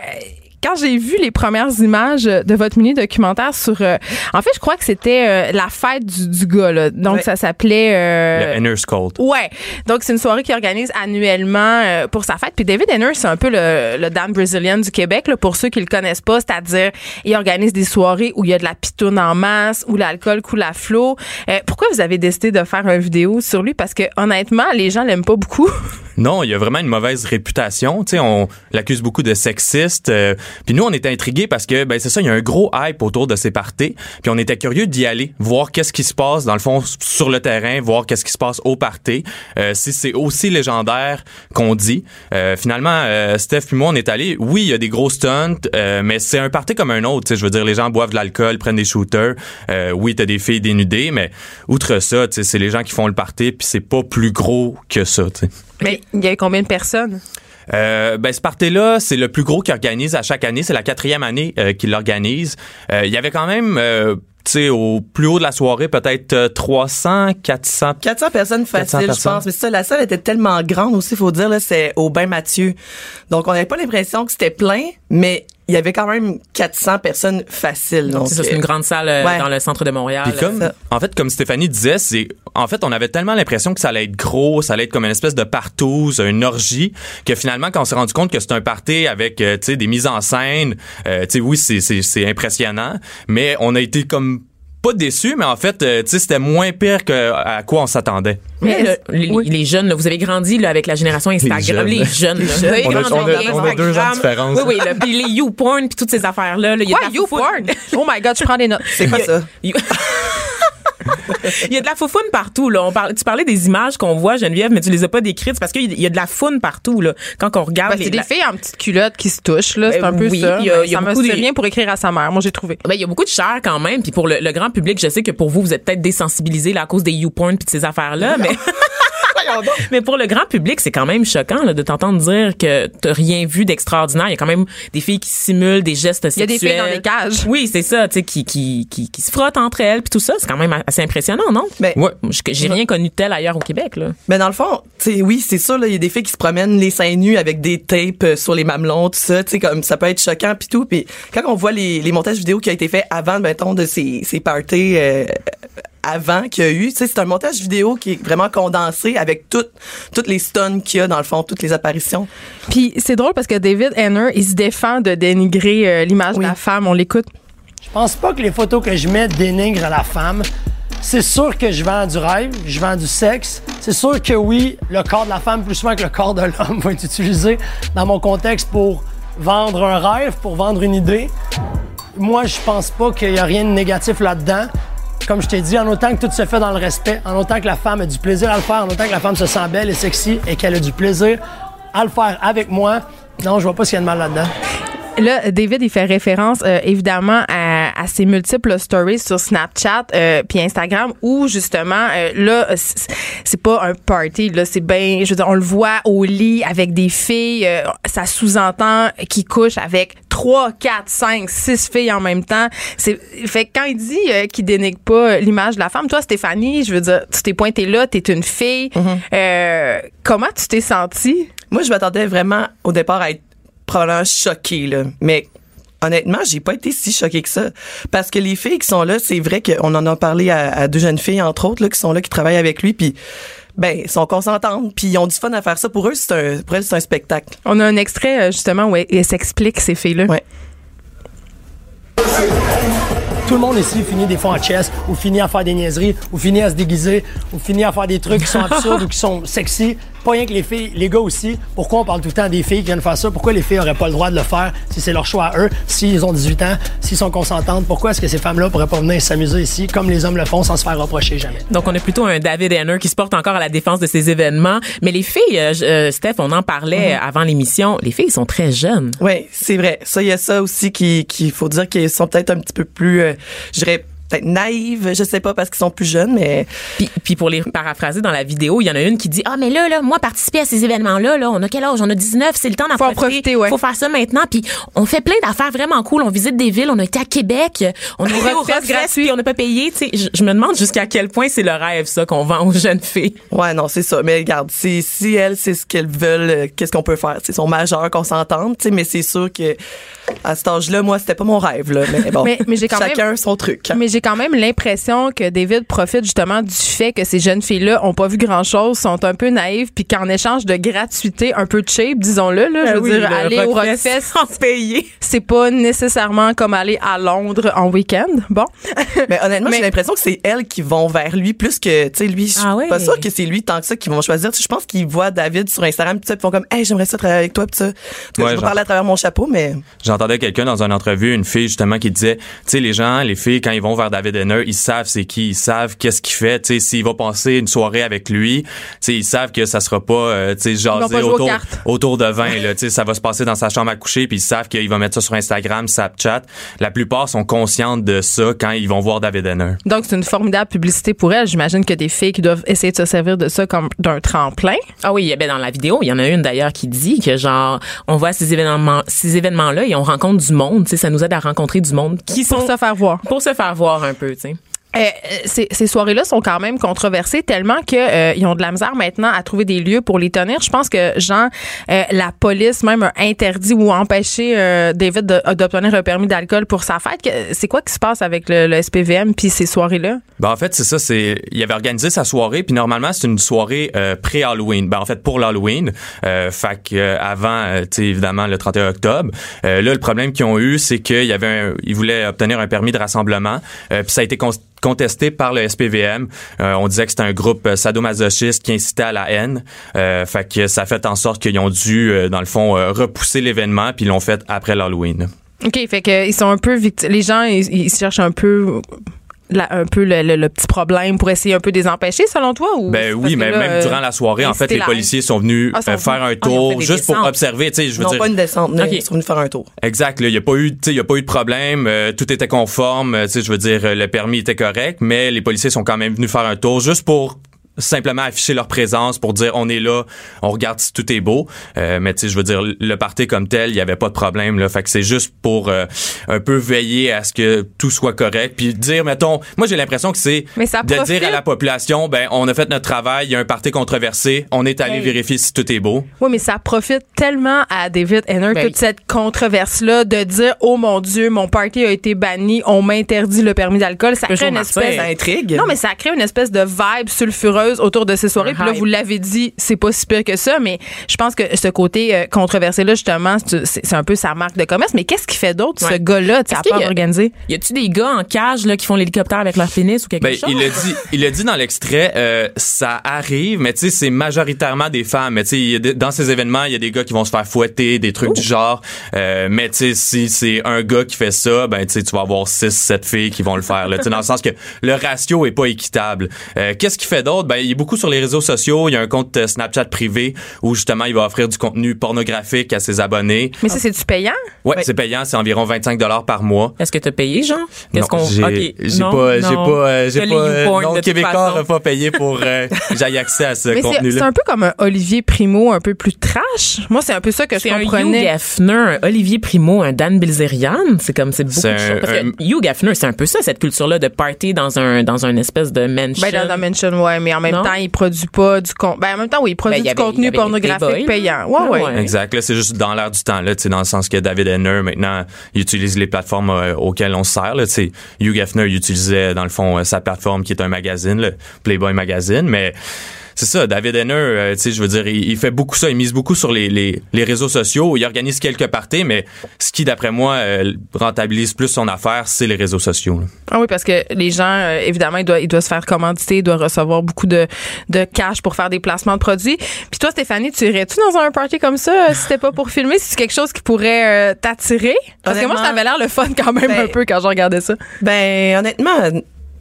quand j'ai vu les premières images de votre mini documentaire sur, euh, en fait, je crois que c'était euh, la fête du, du gars. Là. Donc Ouais. ça s'appelait. euh, Le Inner's Cold. Ouais. Donc, c'est une soirée qu'il organise annuellement euh, pour sa fête. Puis David Henner, c'est un peu le, le Dan Brazilian du Québec, là, pour ceux qui le connaissent pas. C'est-à-dire, il organise des soirées où il y a de la pitoune en masse, où l'alcool coule à flot. Euh, pourquoi vous avez décidé de faire une vidéo sur lui? Parce que, honnêtement, les gens l'aiment pas beaucoup. Non, il y a vraiment une mauvaise réputation. Tu sais, on l'accuse beaucoup de sexiste. euh, puis nous, on était intrigués parce que, ben c'est ça, il y a un gros hype autour de ces parties. Puis on était curieux d'y aller, voir qu'est-ce qui se passe dans le fond sur le terrain, voir qu'est-ce qui se passe au party. Euh, si c'est aussi légendaire qu'on dit. Euh, finalement, euh, Steph puis moi, on est allés. Oui, il y a des gros stunts, mais c'est un party comme un autre. Je veux dire, les gens boivent de l'alcool, prennent des shooters. Oui, t'as des filles dénudées, mais outre ça, c'est les gens qui font le party. Puis c'est pas plus gros que ça. Tu sais. Mais il y avait combien de personnes? Euh, ben, ce party-là, c'est le plus gros qu'il organise à chaque année. C'est la quatrième année euh, qu'il l'organise. Euh, il y avait quand même, euh, tu sais, au plus haut de la soirée, peut-être euh, 300, 400. 400 personnes faciles, 400 je pense. Mais ça, la salle était tellement grande aussi, faut dire, là, c'est au Bain Mathieu. Donc, on n'avait pas l'impression que c'était plein, mais il y avait quand même 400 personnes faciles. Donc, C'est ça, c'est euh, une grande salle euh, Ouais. dans le centre de Montréal. Puis comme, ça. en fait, comme Stéphanie disait, c'est, en fait, on avait tellement l'impression que ça allait être gros, ça allait être comme une espèce de partouze, une orgie, que finalement, quand on s'est rendu compte que c'est un party avec, euh, tu sais, des mises en scène, euh, tu sais, oui, c'est impressionnant, mais on a été comme pas déçus, mais en fait, euh, tu sais, c'était moins pire que à quoi on s'attendait. Mais là, les, Oui. les jeunes, là, vous avez grandi là, avec la génération Instagram. jeunes. Les jeunes. là. Vous avez On a- grandi on a- avec on a deux ans de Instagram. différence. Oui, oui. Là, puis les YouPorn, puis toutes ces affaires-là. là, il y a de Ouais, la you foufoune. porn. Oh my God, je prends des notes. C'est quoi ça? Il y a de la foufoune partout. Là. On parle, tu parlais des images qu'on voit, Geneviève, mais tu les as pas décrites. C'est parce qu'il y a de la foune partout. Là. Quand on regarde... Ben, c'est les- des la- filles en petite culotte qui se touchent, là. C'est Ben un peu oui, ça. y a- il y a ça me beaucoup c'est de- rien pour écrire à sa mère. Moi, j'ai trouvé. Ben, il y a beaucoup de chair quand même. Puis pour le, le grand public, je sais que pour vous, vous êtes peut-être désensibilisés là, à cause des YouPorn puis de ces affaires-là. mais... mais pour le grand public, c'est quand même choquant là, de t'entendre dire que t'as rien vu d'extraordinaire. Il y a quand même des filles qui simulent des gestes Il y a des sexuels. filles dans des cages. Oui, c'est ça, tu sais, qui, qui, qui, qui se frottent entre elles puis tout ça. C'est quand même assez impressionnant, non? Mais, Ouais. J'ai rien connu de tel ailleurs au Québec, là. mais dans le fond, tu sais, oui, c'est ça, là, il y a des filles qui se promènent les seins nus avec des tapes euh, sur les mamelons, tout ça, tu sais, comme ça peut être choquant puis tout. Puis quand on voit les, les montages vidéo qui ont été faits avant, mettons, de ces, ces parties euh, avant qu'il y a eu, tu sais, c'est un montage vidéo qui est vraiment condensé avec toutes toutes les stuns qu'il y a dans le fond, toutes les apparitions. Puis c'est drôle parce que David Henner, il se défend de dénigrer euh, l'image Oui. de la femme. On l'écoute. Je pense pas que les photos que je mets dénigrent la femme. C'est sûr que je vends du rêve, je vends du sexe. C'est sûr que oui, le corps de la femme, plus souvent que le corps de l'homme, va être utilisé dans mon contexte pour vendre un rêve, pour vendre une idée. Moi, je pense pas qu'il y a rien de négatif là-dedans. Comme je t'ai dit, en autant que tout se fait dans le respect, en autant que la femme a du plaisir à le faire, en autant que la femme se sent belle et sexy et qu'elle a du plaisir à le faire avec moi, non, je vois pas qu'il y a de mal là-dedans. Là, David, il fait référence euh, évidemment à, à ses multiples stories sur Snapchat euh, puis Instagram où justement euh, là c'est pas un party là, c'est bien je veux dire on le voit au lit avec des filles, euh, ça sous-entend qu'il couche avec trois, quatre, cinq, six filles en même temps. C'est fait que quand il dit euh, qu'il dénigre pas l'image de la femme, toi Stéphanie, je veux dire tu t'es pointée là, t'es une fille. Euh, comment tu t'es sentie? Moi, je m'attendais vraiment au départ à être probablement choquée, là. Mais honnêtement, j'ai pas été si choquée que ça. Parce que les filles qui sont là, c'est vrai qu'on en a parlé à, à deux jeunes filles, entre autres, là, qui sont là, qui travaillent avec lui, puis ben, sont consentantes, puis ils ont du fun à faire ça. Pour eux, c'est un, pour elles, c'est un spectacle. On a un extrait euh, justement où elle, elle s'explique ces filles-là. Ouais. Tout le monde ici finit des fois en chess, ou finit à faire des niaiseries, ou finit à se déguiser, ou finit à faire des trucs qui sont absurdes ou qui sont sexy. Pas rien que les filles, les gars aussi. Pourquoi on parle tout le temps des filles qui viennent faire ça? Pourquoi les filles n'auraient pas le droit de le faire si c'est leur choix à eux, s'ils ont 18 ans, s'ils sont consentantes? Pourquoi est-ce que ces femmes-là pourraient pas venir s'amuser ici comme les hommes le font sans se faire reprocher jamais? Donc, on a plutôt un David Henner qui se porte encore à la défense de ces événements. Mais les filles, euh, euh, Steph, on en parlait avant l'émission, les filles sont très jeunes. Oui, c'est vrai. Ça, il y a ça aussi qui, qu'il faut dire qu'ils sont peut-être un petit peu plus, euh, je dirais, peut-être naïves, je sais pas, parce qu'ils sont plus jeunes, mais Puis, puis pour les paraphraser dans la vidéo, il y en a une qui dit ah mais là là moi participer à ces événements là là on a quel âge? On a 19 c'est le temps d'en Faut en profiter, ouais. faut faire ça maintenant puis on fait plein d'affaires vraiment cool on visite des villes on a été à Québec on a été au gratuit. on n'a pas payé tu sais je, me demande jusqu'à quel point c'est le rêve ça qu'on vend aux jeunes filles Ouais, non, c'est ça. Mais regarde, si, si elles, c'est ce qu'elles veulent, euh, qu'est-ce qu'on peut faire? Ils sont majeurs, qu'on s'entende, tu sais, mais c'est sûr que à cet âge-là, moi, c'était pas mon rêve, là. Mais bon, Mais- mais j'ai quand chacun même- son truc. Mais j'ai quand même l'impression que David profite justement du fait que ces jeunes filles-là ont pas vu grand-chose, sont un peu naïves, puis qu'en échange de gratuité un peu cheap, disons-le, là, je veux Ben oui, dire, le aller au Rockfest sans payer. c'est pas nécessairement comme aller à Londres en week-end. Bon. Mais honnêtement, Mais- j'ai l'impression que c'est elles qui vont vers lui plus que, tu sais, lui. Je suis Ah pas sûre que c'est lui tant que ça qui vont choisir. Je pense qu'ils voient David sur Instagram, puis ils font comme, hey, j'aimerais ça travailler avec toi, pis ça. En tout cas, Ouais, je parler à travers mon chapeau, mais J'entendais quelqu'un dans une entrevue, une fille justement qui disait, tu sais, les gens, les filles, quand ils vont vers David Henner, ils savent c'est qui, ils savent qu'est-ce qu'il fait, tu sais, s'il va passer une soirée avec lui, tu sais, ils savent que ça sera pas, euh, tu sais, jaser autour, de vin, là, tu sais, ça va se passer dans sa chambre à coucher, puis ils savent qu'il va mettre ça sur Instagram, Snapchat. La plupart sont conscientes de ça quand ils vont voir David Henner. Donc, c'est une formidable publicité pour elle. J'imagine que des filles qui doivent essayer de se servir de ça comme d'un tremplin. Ah oui, ben dans la vidéo, il y en a une d'ailleurs qui dit que genre on voit ces événements ces événements là et on rencontre du monde, tu sais, ça nous aide à rencontrer du monde qui Pour sont se faire voir. pour se faire voir un peu. Euh, euh, ces, ces soirées-là sont quand même controversées tellement que euh, ils ont de la misère maintenant à trouver des lieux pour les tenir. Je pense que Jean, euh, la police même a interdit ou empêché euh, David d'obtenir un permis d'alcool pour sa fête. C'est quoi qui se passe avec le, SPVM puis ces soirées-là? Ben en fait, c'est ça, c'est il avait organisé sa soirée puis normalement c'est une soirée pré-Halloween. Ben en fait pour l'Halloween, euh, avant évidemment le 31 octobre. Là le problème qu'ils ont eu, c'est qu'il y avait un, ils voulaient obtenir un permis de rassemblement, puis ça a été contesté par le SPVM. Euh, on disait que c'était un groupe euh, sadomasochiste qui incitait à la haine. Euh, fait que ça a fait en sorte qu'ils ont dû euh, dans le fond euh, repousser l'événement puis ils l'ont fait après l'Halloween. OK, fait sont un peu victimes. Les gens, ils, ils cherchent un peu la- un peu le, le- le petit problème pour essayer un peu de les empêcher, selon toi? Ou Ben oui, mais là, même euh, durant la soirée, en fait, les policiers sont venus Ah, sont euh, faire venus. un Ah, ils tour juste pour observer. Tu sais, je veux non, dire, pas une descente, mais Ok. ils sont venus faire un tour. Exact. Il n'y a pas eu, tu sais, il y a pas eu de problème. euh, tout était conforme. tu sais, je veux dire, le permis était correct, mais les policiers sont quand même venus faire un tour juste pour simplement afficher leur présence pour dire on est là, on regarde si tout est beau. Euh, mais tu sais, je veux dire, le party comme tel, il y avait pas de problème là. Fait que c'est juste pour euh, un peu veiller à ce que tout soit correct, puis dire, mettons, moi j'ai l'impression que c'est Mais ça de profite. dire à la population, ben on a fait notre travail, il y a un party controversé, on est allé Hey. vérifier si tout est beau. Oui, mais ça profite tellement à David Henner, Ben, toute cette controverse-là, de dire Oh mon Dieu, mon party a été banni, on m'interdit le permis d'alcool. Ça crée une espèce. marcher. Ça intrigue. Non, mais ça crée une espèce de vibe sulfureuse autour de ces soirées. Puis là, vous l'avez dit, c'est pas si pire que ça, mais je pense que ce côté euh, controversé-là, justement, c'est un peu sa marque de commerce. Mais qu'est-ce qu'il fait d'autre, ce gars-là, tu sais, à part organiser? Y a-tu des gars en cage là qui font l'hélicoptère avec leur pénis ou quelque Ben, chose il a dit, il a dit dans l'extrait, euh, ça arrive, mais tu sais, c'est majoritairement des femmes. Mais tu sais, dans ces événements, il y a des gars qui vont se faire fouetter, des trucs du genre. Euh, mais tu sais, si c'est un gars qui fait ça, ben tu sais, tu vas avoir six, sept filles qui vont le faire. Là, Tu sais, dans le sens que le ratio est pas équitable. Euh, Qu'est-ce qu'il fait d'autre? Ben, il est beaucoup sur les réseaux sociaux. Il y a un compte euh, Snapchat privé où justement, il va offrir du contenu pornographique à ses abonnés. Mais ça, c'est-tu payant? Ouais, c'est payant, c'est environ 25 dollars par mois. Est-ce que t'as payé, Jean? Non, Qu'est-ce qu'on j'ai pas, j'ai pas, euh, j'ai pas, euh, non, toute Québécois n'a pas payé pour, euh, j'aille accès à ce Mais c'est- c'est contenu-là. un peu comme un Olivier Primo un peu plus trash. Moi, c'est un peu ça que je C'est un Hugh comprenais. Gaffner, un Olivier Primo, un Dan Bilzerian. C'est comme, c'est beaucoup C'est de choses. un- Parce que un- Hugh Gaffner, c'est un peu ça, cette culture-là de party dans un, dans un espèce de mansion. Ben, dans Dimension, ouais, mais en même Non? temps, il produit pas du contenu. Ben, en même temps, oui, il produit Ben, du contenu pornographique payant. Ouais, Ah ouais. ouais. Exact. Là, c'est juste dans l'air du temps, là, tu sais, dans le sens que David Henner, maintenant, il utilise les plateformes euh, auxquelles on se sert, là, tu sais. Hugh Gaffner, il utilisait, dans le fond, euh, sa plateforme qui est un magazine, le Playboy Magazine, mais c'est ça, David Henner, euh, tu sais, je veux dire, il, il fait beaucoup ça, il mise beaucoup sur les, les, les réseaux sociaux, il organise quelques parties, mais ce qui, d'après moi, euh, rentabilise plus son affaire, c'est les réseaux sociaux. là. Ah oui, parce que les gens, euh, évidemment, ils doivent, ils doivent se faire commanditer, ils doivent recevoir beaucoup de, de cash pour faire des placements de produits. Puis toi, Stéphanie, tu irais-tu dans un party comme ça euh, si c'était pas pour filmer? Si c'est quelque chose qui pourrait euh, t'attirer? Parce que moi, ça avait l'air le fun quand même ben- un peu quand je regardais ça. Ben, honnêtement,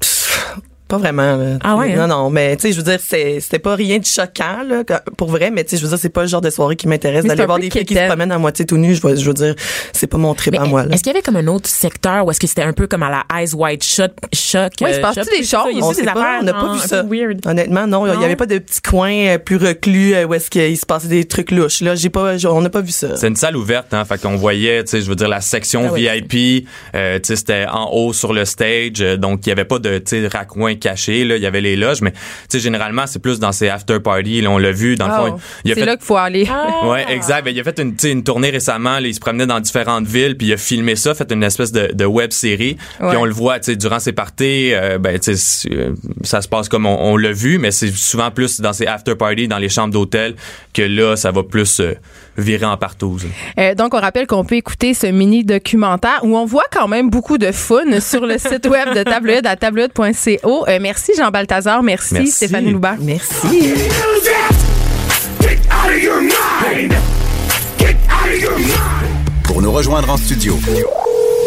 pff, pas vraiment. Là. Ah ouais, Non, hein? non, mais tu sais, je veux dire, c'est- c'était pas rien de choquant, là, pour vrai, mais tu sais, je veux dire, c'est pas le genre de soirée qui m'intéresse d'aller voir des filles qui se promènent à moitié tout nues. Je veux, je veux dire, c'est pas mon trip Mais à moi, là. Est-ce qu'il y avait comme un autre secteur ou est-ce que c'était un peu comme à la Eyes Wide Shut, Choc? Ouais, il se euh, passe-tu Shop, des tout ça? choses? On des sait pas, affaires, on n'a pas vu ça. Weird. Honnêtement, non, il y avait pas de petits coins euh, plus reclus euh, où est-ce qu'il se passait des trucs louches. Là, j'ai pas, on n'a pas vu ça. C'est une salle ouverte, hein. Fait qu'on voyait, tu sais, je veux dire, la section Ah oui. VIP, euh, tu sais, c'était en haut sur le stage, euh, donc il y avait pas de, tu sais, raccoins caché. Là, il y avait les loges, mais tu sais, généralement, c'est plus dans ces after parties. Là, on l'a vu dans le Oh, fond. Il a c'est fait là qu'il faut aller. Ouais, exact. Ben, il a fait une, tournée récemment. Là, il se promenait dans différentes villes, puis il a filmé ça, fait une espèce de, de web série. Ouais. Puis on le voit, tu sais, durant ses parties, euh, ben, euh, ça se passe comme on, on l'a vu, mais c'est souvent plus dans ces after parties, dans les chambres d'hôtel, que là, ça va plus euh, virer en partouze. Euh, donc, on rappelle qu'on peut écouter ce mini documentaire où on voit quand même beaucoup de fun sur le site web de Tabloïd à tabloïd.co. Euh, merci Jean Balthazar, merci, Merci. Stéphanie Loubert. Merci. Pour nous rejoindre en studio,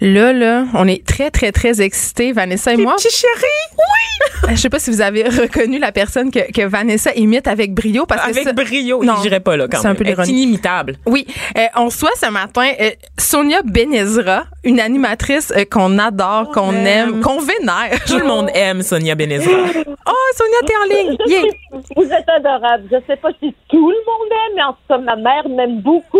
Là, là, on est très, très, très excités, Vanessa et moi. Petit chéri. Je sais pas si vous avez reconnu la personne que, que Vanessa imite avec brio. Parce que Avec ça- brio. Non, J'irais pas là quand c'est un peu inimitable. Oui, euh, on reçoit ce matin euh, Sonia Benezra, une animatrice euh, qu'on adore, qu'on aime, qu'on vénère. Tout le monde aime Sonia Benezra. Oh, Sonia, t'es en ligne. Yeah. Vous êtes adorable. Je sais pas si tout le monde aime, mais en tout cas, ma mère m'aime beaucoup.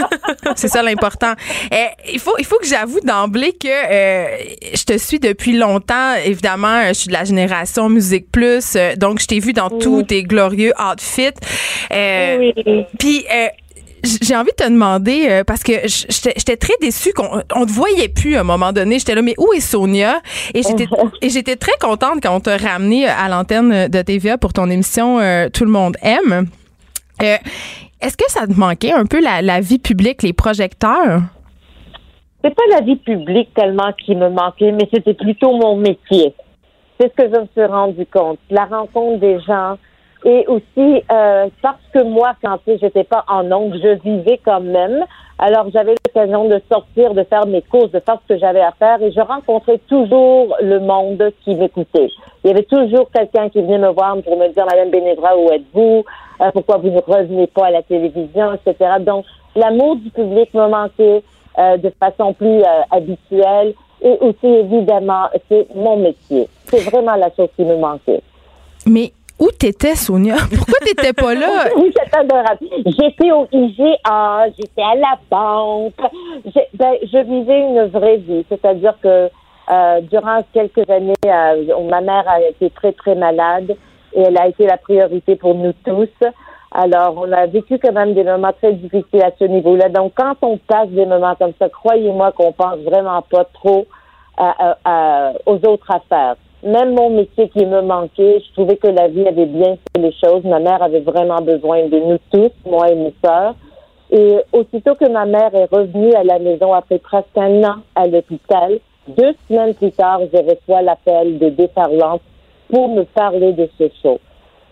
C'est ça l'important. Euh, il faut il faut que j'avoue d'emblée que euh, je te suis depuis longtemps. Évidemment, je suis de la génération Musique Plus, euh, donc je t'ai vu dans tous tes glorieux outfits. Euh, oui. Puis j'ai envie de te demander euh, parce que j'étais très déçue qu'on on te voyait plus à un moment donné. J'étais là mais où est Sonia? Et j'étais et j'étais très contente quand on t'a ramené à l'antenne de TVA pour ton émission euh, Tout le monde aime. Euh, Est-ce que ça te manquait un peu la, la vie publique, les projecteurs? C'est pas la vie publique tellement qui me manquait, mais c'était plutôt mon métier. C'est ce que je me suis rendu compte. La rencontre des gens et aussi euh, parce que moi, quand j'étais pas en ongle, je vivais quand même. Alors j'avais l'occasion de sortir, de faire mes courses, de faire ce que j'avais à faire et je rencontrais toujours le monde qui m'écoutait. Il y avait toujours quelqu'un qui venait me voir pour me dire Madame Bénévra, où êtes-vous? Euh, Pourquoi vous ne revenez pas à la télévision, etc. Donc l'amour du public me manquait euh, de façon plus euh, habituelle. Et aussi, évidemment, c'est mon métier. C'est vraiment la chose qui me manquait. Mais où t'étais, Sonia? Pourquoi t'étais pas là? Oui, c'est adorable. J'étais au IGA, j'étais à la banque. J'ai- Ben, je vivais une vraie vie. C'est-à-dire que euh, durant quelques années, euh, ma mère a été très, très malade et elle a été la priorité pour nous tous. Alors, on a vécu quand même des moments très difficiles à ce niveau-là. Donc, quand on passe des moments comme ça, croyez-moi qu'on pense vraiment pas trop à- à- à- aux autres affaires. Même mon métier qui me manquait, je trouvais que la vie avait bien fait les choses. Ma mère avait vraiment besoin de nous tous, moi et mes sœurs. Et aussitôt que ma mère est revenue à la maison après presque un an à l'hôpital, deux semaines plus tard, je reçois l'appel de déferlante pour me parler de ce show.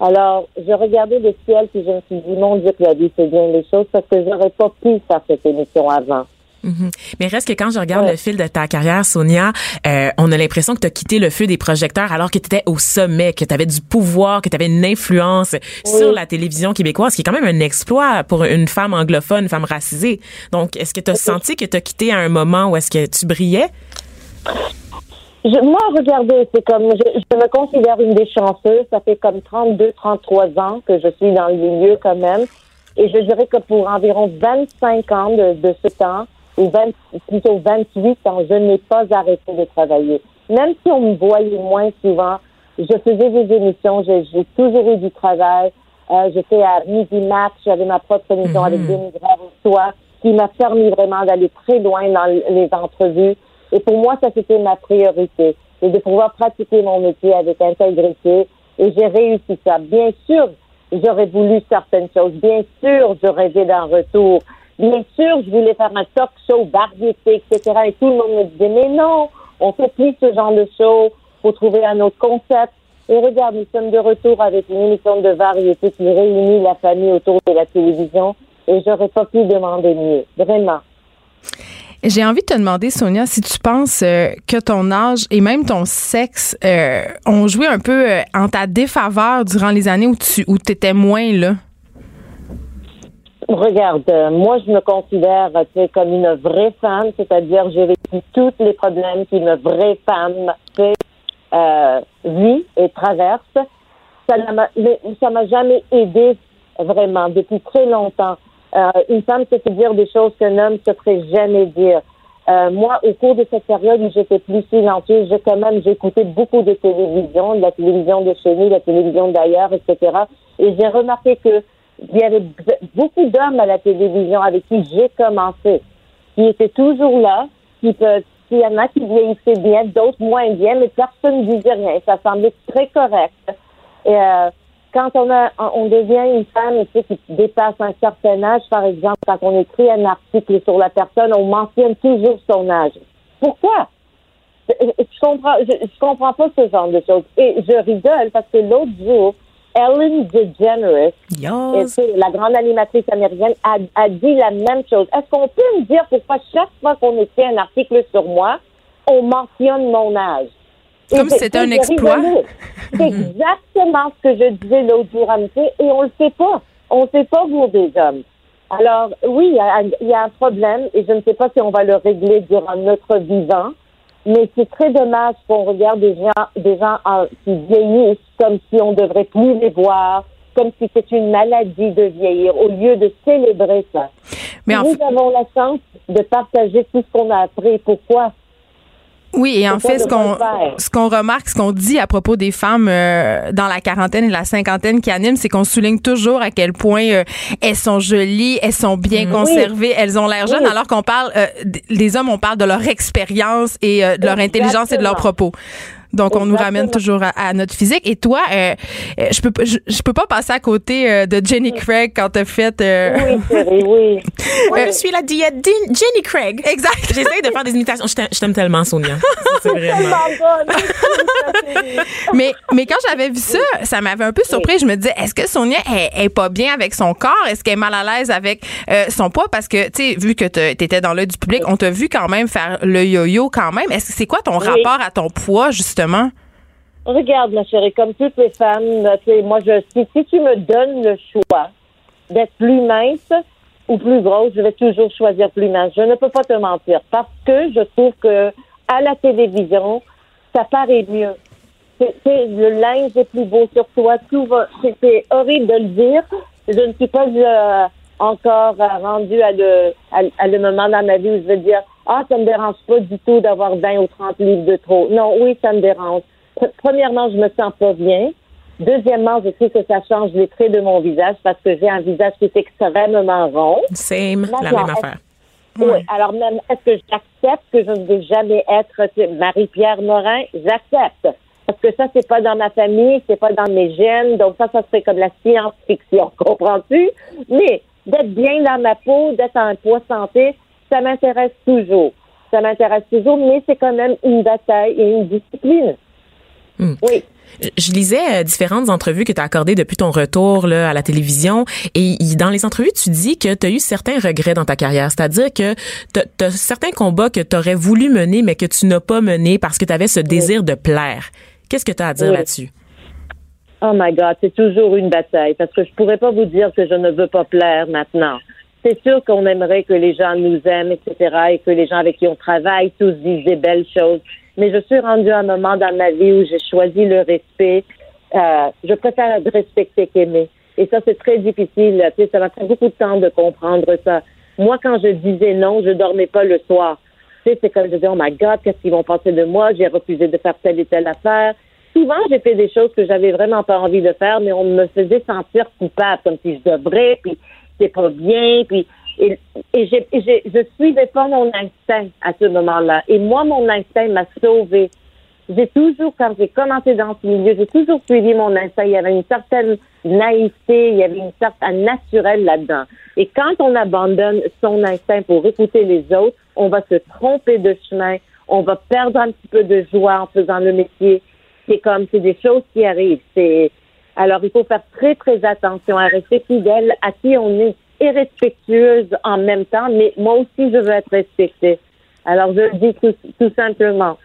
Alors, je regardais le ciel puis je me suis dit, mon Dieu, que la vie fait bien les choses parce que j'aurais pas pu faire cette émission avant. Mais reste que quand je regarde Ouais. le fil de ta carrière, Sonia, euh, on a l'impression que tu as quitté le feu des projecteurs alors que tu étais au sommet, que tu avais du pouvoir, que tu avais une influence sur la télévision québécoise, ce qui est quand même un exploit pour une femme anglophone, une femme racisée. Donc, est-ce que tu as senti que tu as quitté à un moment où est-ce que tu brillais? Je- moi, regardez, c'est comme, je, je me considère une des chanceuses. Ça fait comme 32, 33 ans que je suis dans le milieu quand même. Et je dirais que pour environ 25 ans de, de ce temps, ou 20, plutôt 28 ans, je n'ai pas arrêté de travailler. Même si on me voyait moins souvent, je faisais des émissions, j'ai j'ai toujours eu du travail. Euh, J'étais à Midi Match, j'avais ma propre émission avec Denis Grave Soir, qui m'a permis vraiment d'aller très loin dans les entrevues. Et pour moi, ça, c'était ma priorité. C'est de pouvoir pratiquer mon métier avec intégrité. Et j'ai réussi ça. Bien sûr, j'aurais voulu certaines choses. Bien sûr, je rêvais d'un retour. Bien sûr, je voulais faire un talk show, variété, etc. Et tout le monde me disait, mais non, on fait plus ce genre de show. Faut trouver un autre concept. Et regarde, nous sommes de retour avec une émission de variété qui réunit la famille autour de la télévision. Et j'aurais pas pu demander mieux. Vraiment. J'ai envie de te demander, Sonia, si tu penses euh, que ton âge et même ton sexe euh, ont joué un peu euh, en ta défaveur durant les années où tu où étais moins là? Regarde, moi, je me considère comme une vraie femme, c'est-à-dire j'ai vécu tous les problèmes qu'une vraie femme vit et traverse. ça m'a jamais aidé vraiment depuis très longtemps. Euh, une femme se dire des choses qu'un homme se ferait jamais dire. Euh, moi, au cours de cette période où j'étais plus silencieuse, j'ai quand même j'ai écouté beaucoup de télévision, de la télévision de chez nous, de la télévision d'ailleurs, etc. Et j'ai remarqué que il y avait beaucoup d'hommes à la télévision avec qui j'ai commencé, qui étaient toujours là, qui peuvent, il y en a qui vieillissaient bien, d'autres moins bien, mais personne ne disait rien. Ça semblait très correct. Euh, quand on a, on devient une femme tu sais, qui dépasse un certain âge, par exemple, quand on écrit un article sur la personne, on mentionne toujours son âge. Pourquoi? Je, je comprends, je, je comprends pas ce genre de choses. Et je rigole parce que l'autre jour, Ellen DeGeneres, et la grande animatrice américaine, a, a dit la même chose. Est-ce qu'on peut me dire pourquoi chaque fois qu'on écrit un article sur moi, on mentionne mon âge? Comme si c'était un exploit. C'est exactement ce que je disais l'autre jour à Mickey, et on le sait pas. On ne sait pas, vous, des hommes. Alors, oui, il y a, il y a un problème, et je ne sais pas si on va le régler durant notre vivant, mais c'est très dommage qu'on regarde des gens, des gens euh, qui vieillissent comme si on devrait plus les voir, comme si c'était une maladie de vieillir, au lieu de célébrer ça. Mais en Nous avons la chance de partager tout ce qu'on a appris. Pourquoi? Oui, et en fait, ce qu'on ce qu'on remarque, ce qu'on dit à propos des femmes euh, dans la quarantaine et la cinquantaine qui animent, c'est qu'on souligne toujours à quel point euh, elles sont jolies, elles sont bien conservées, elles ont l'air jeunes, alors qu'on parle euh, d- les hommes, on parle de leur expérience et euh, de leur intelligence et de leurs propos. Donc, on nous ramène toujours à, à notre physique. Et toi, euh, euh, je peux pas- je, je peux pas passer à côté euh, de Jenny Craig quand t'as fait. euh, Oui, chérie, oui. Moi, je suis la diète d'In- Jenny Craig. Exact. J'essaie de faire des imitations. Je t'aime- tellement, Sonia. C'est vraiment. mais, mais quand j'avais vu ça, ça m'avait un peu surpris. Je me disais, est-ce que Sonia est, est pas bien avec son corps? Est-ce qu'elle est mal à l'aise avec euh, son poids? Parce que, tu sais, vu que tu étais dans l'œil du public, on t'a vu quand même faire le yo-yo quand même. Est-ce que c'est quoi ton Oui. rapport à ton poids, justement? Regarde, ma chérie, comme toutes les femmes, moi, je, si, si tu me donnes le choix d'être plus mince ou plus grosse, je vais toujours choisir plus mince. Je ne peux pas te mentir parce que je trouve que à la télévision, ça paraît mieux. Le linge est plus beau sur toi. C'est, horrible de le dire. Je ne suis pas euh, encore euh, rendue à le, à le moment dans ma vie où je vais dire Ah, ça me dérange pas du tout d'avoir 20 ou 30 livres de trop. Non, oui, ça me dérange. Pr- Premièrement, je me sens pas bien. Deuxièmement, je sais que ça change les traits de mon visage parce que j'ai un visage qui est extrêmement rond. Same, la même affaire. Oui. Alors même, est-ce que j'accepte que je ne vais jamais être Marie-Pierre Morin? J'accepte. Parce que ça, c'est pas dans ma famille, c'est pas dans mes gènes, donc ça, ça serait comme la science-fiction, comprends-tu? Mais d'être bien dans ma peau, d'être en poids santé, ça m'intéresse toujours. Ça m'intéresse toujours, mais c'est quand même une bataille et une discipline. Hmm. Oui. Je- lisais euh, différentes entrevues que tu as accordées depuis ton retour là, à la télévision et dans les entrevues, tu dis que tu as eu certains regrets dans ta carrière, c'est-à-dire que tu as certains combats que tu aurais voulu mener mais que tu n'as pas menés parce que tu avais ce désir de plaire. Qu'est-ce que tu as à dire Oui. là-dessus? Oh my God, c'est toujours une bataille parce que je pourrais pas vous dire que je ne veux pas plaire maintenant. C'est sûr qu'on aimerait que les gens nous aiment, etc., et que les gens avec qui on travaille tous disent des belles choses. Mais je suis rendue à un moment dans ma vie où j'ai choisi le respect. Euh, je préfère être respectée qu'aimer. Et ça, c'est très difficile. Tu sais, ça m'a pris beaucoup de temps de comprendre ça. Moi, quand je disais non, je dormais pas le soir. Tu sais, c'est comme je disais, oh my God, qu'est-ce qu'ils vont penser de moi? J'ai refusé de faire telle et telle affaire. Souvent, j'ai fait des choses que j'avais vraiment pas envie de faire, mais on me faisait sentir coupable, comme si je devrais, puis c'est pas bien, puis et, et et j'ai- je suivais pas mon instinct à ce moment-là. Et moi, mon instinct m'a sauvée. J'ai toujours, quand j'ai commencé dans ce milieu, j'ai toujours suivi mon instinct. Il y avait une certaine naïveté, il y avait une certaine naturel là-dedans. Et quand on abandonne son instinct pour écouter les autres, on va se tromper de chemin, on va perdre un petit peu de joie en faisant le métier. C'est comme, c'est des choses qui arrivent. C'est, alors, il faut faire très, très attention à rester fidèle à qui on est et respectueuse en même temps, mais moi aussi, je veux être respectée. Alors, je le dis tout, tout simplement.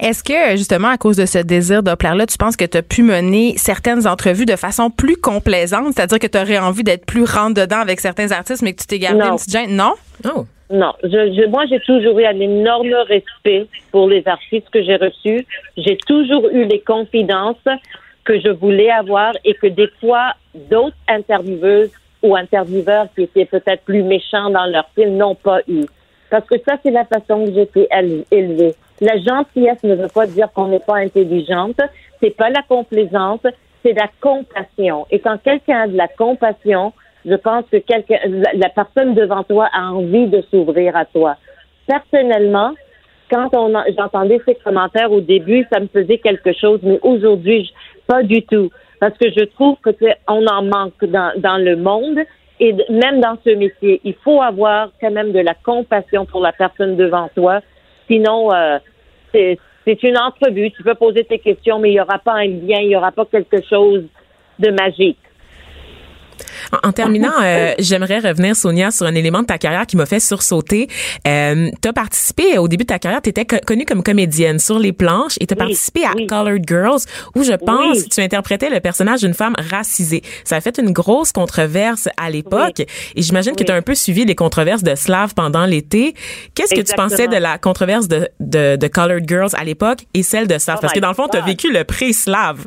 Est-ce que, justement, à cause de ce désir de plaire-là, tu penses que tu as pu mener certaines entrevues de façon plus complaisante? C'est-à-dire que tu aurais envie d'être plus rentre-dedans avec certains artistes, mais que tu t'es gardé Non. une petite gêne? Non? Oh. Non, je, je, moi, j'ai toujours eu un énorme respect pour les artistes que j'ai reçus. J'ai toujours eu les confidences. Que je voulais avoir et que des fois, d'autres intervieweuses ou intervieweurs qui étaient peut-être plus méchants dans leur film n'ont pas eu. Parce que ça, c'est la façon que été élevée. La gentillesse ne veut pas dire qu'on n'est pas intelligente. C'est pas la complaisance, c'est la compassion. Et quand quelqu'un a de la compassion, je pense que la, personne devant toi a envie de s'ouvrir à toi. Personnellement, quand on j'entendais ces commentaires au début, ça me faisait quelque chose, mais aujourd'hui, pas du tout. Parce que je trouve que on en manque dans, le monde et même dans ce métier. Il faut avoir quand même de la compassion pour la personne devant toi. Sinon, euh, c'est c'est une entrevue. Tu peux poser tes questions, mais il n'y aura pas un lien, il n'y aura pas quelque chose de magique. En, en terminant, euh, j'aimerais revenir, Sonia, sur un élément de ta carrière qui m'a fait sursauter. Euh, tu as participé, au début de ta carrière, tu étais connue comme comédienne sur les planches et tu as Oui, participé à oui. Colored Girls où je pense Oui. que tu interprétais le personnage d'une femme racisée. Ça a fait une grosse controverse à l'époque et j'imagine que tu as un peu suivi les controverses de Slav pendant l'été. Qu'est-ce que tu pensais de la controverse de, de, de Colored Girls à l'époque et celle de Slav? Oh Parce que dans le fond, tu as vécu le pré-Slav.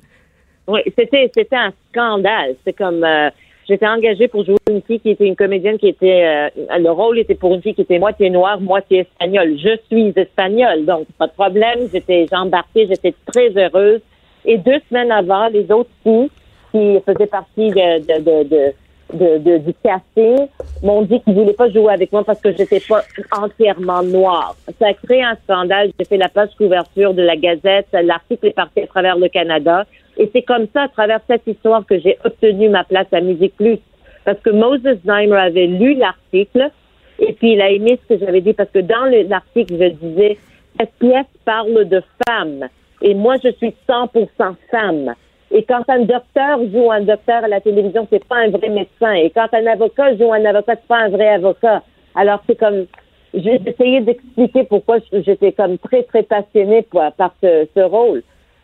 Oui, c'était c'était un scandale. C'est comme euh, j'étais engagée pour jouer une fille qui était une comédienne qui était euh, le rôle était pour une fille qui était moitié noire, moitié espagnole. Je suis espagnole, donc pas de problème. J'étais j'embarquais, j'étais très heureuse. Et deux semaines avant, les autres filles qui faisaient partie de, de de, de- du casting m'ont dit qu'ils voulaient pas jouer avec moi parce que j'étais pas entièrement noire. Ça a créé un scandale. J'ai fait la page couverture de la Gazette. L'article est parti à travers le Canada. Et c'est comme ça, à travers cette histoire, que j'ai obtenu ma place à Musique Plus. Parce que Moses Znaimer avait lu l'article et puis il a aimé ce que j'avais dit parce que dans le- l'article, je disais, cette pièce parle de femmes. Et moi, je suis 100% femme. Et quand un docteur joue un docteur à la télévision, c'est pas un vrai médecin. Et quand un avocat joue un avocat, c'est pas un vrai avocat. Alors c'est comme, j'ai essayé d'expliquer pourquoi j'étais comme très très passionnée par, ce rôle.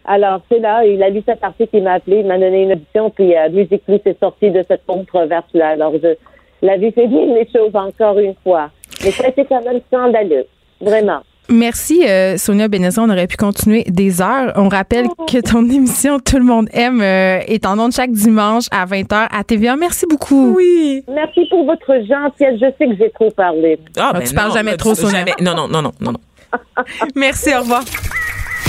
Alors c'est là, il a lu cet article, il m'a appelé, il m'a donné une audition, puis euh, Musique Plus est sorti de cette controverse-là. Alors je, la vie fait bien les choses encore une fois. Mais ça a été quand même scandaleux, vraiment. Merci, euh, Sonia Benezon. On aurait pu continuer des heures. On rappelle que ton émission Tout le monde aime euh, est en ondes chaque dimanche à 20h à TVA. Merci beaucoup. Oui. Merci pour votre gentillesse. Je sais que j'ai trop parlé. Ah, tu parles jamais trop, Sonia. jamais. Non, non, non, non, non, non. Merci, au revoir.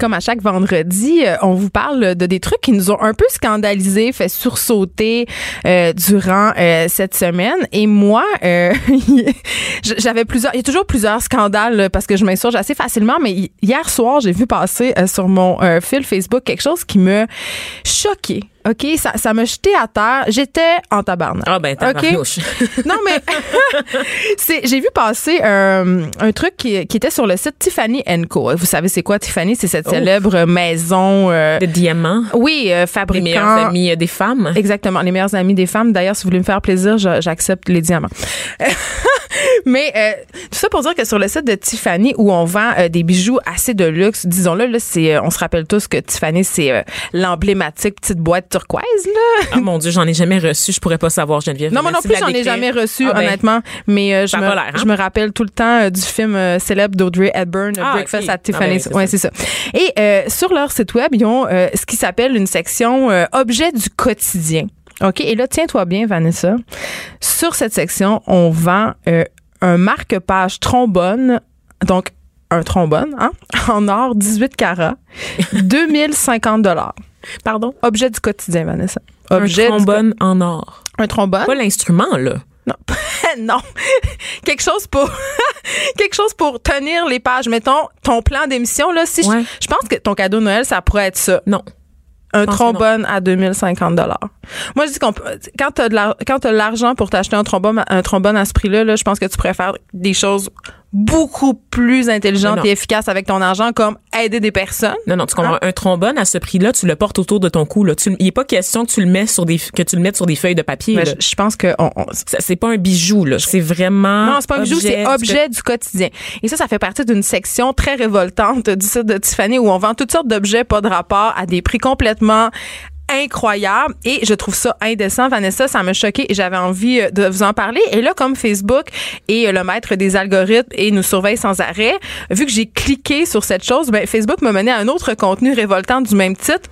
Comme à chaque vendredi, euh, on vous parle de des trucs qui nous ont un peu scandalisés, fait sursauter euh, durant euh, cette semaine. Et moi, euh, j'avais plusieurs, il y a toujours plusieurs scandales parce que je m'insurge assez facilement. Mais hi- hier soir, j'ai vu passer euh, sur mon euh, fil Facebook quelque chose qui me choqué. OK, ça, ça m'a jeté à terre. J'étais en tabarnak. Ah, ben, tabarnouche. non, mais c'est, j'ai vu passer euh, un truc qui, qui était sur le site Tiffany Co. Vous savez, c'est quoi Tiffany? C'est cette Oh. célèbre maison. euh, De diamants. oui, euh, Les fabricant. meilleurs amis euh, des femmes. Exactement, les meilleurs amis des femmes. D'ailleurs, si vous voulez me faire plaisir, j'accepte les diamants. Mais euh, tout ça pour dire que sur le site de Tiffany, où on vend euh, des bijoux assez de luxe, disons-le, là, c'est, euh, on se rappelle tous que Tiffany, c'est euh, l'emblématique petite boîte turquoise. Là. Ah, mon Dieu, j'en ai jamais reçu. Je pourrais pas savoir, Geneviève. Non, moi non plus, j'en ai jamais reçu, Ah, ben, honnêtement. Mais euh, je, me, hein? je me rappelle tout le temps euh, du film célèbre d'Audrey Hepburn, Ah, Breakfast at Ah, Tiffany's. ben, c'est ouais, ça. c'est ça. Et euh, sur leur site web, ils ont euh, ce qui s'appelle une section euh, objets du quotidien. OK? Et là, tiens-toi bien, Vanessa. Sur cette section, on vend euh, un marque-page trombone, donc un trombone, hein, en or 18 carats, 2050 dollars. Pardon? Objet du quotidien, Vanessa. Un Objet du trombone en or. un trombone? Pas l'instrument, là. Non. non. quelque chose pour quelque chose pour tenir les pages. Mettons ton plan d'émission là, si je- je, pense que ton cadeau de Noël ça pourrait être ça. Non. Un trombone à 2050 dollars. Moi je dis qu'on peut quand tu as de l'argent pour t'acheter un trombone un trombone à ce prix-là là, je pense que tu préfères des choses beaucoup plus Non, non. et efficaces avec ton argent comme aider des personnes. Non, non, tu comprends. Un trombone à ce prix-là, tu le portes autour de ton cou. Là. Tu, il n'est pas question que tu le mets sur des que tu le mettes sur des feuilles de papier. Mais là. je, je pense que on- on- C'est pas un bijou, là. C'est vraiment. Non, c'est pas un bijou, c'est objet du quotidien. Et ça, ça fait partie d'une section très révoltante du site de Tiffany où on vend toutes sortes d'objets pas de rapport à des prix complètement incroyable et je trouve ça indécent. Vanessa, ça m'a choqué et j'avais envie euh, de vous en parler. Et là, comme Facebook est euh, le maître des algorithmes et nous surveille sans arrêt, vu que j'ai cliqué sur cette chose, ben, Facebook m'a mené à un autre contenu révoltant du même titre.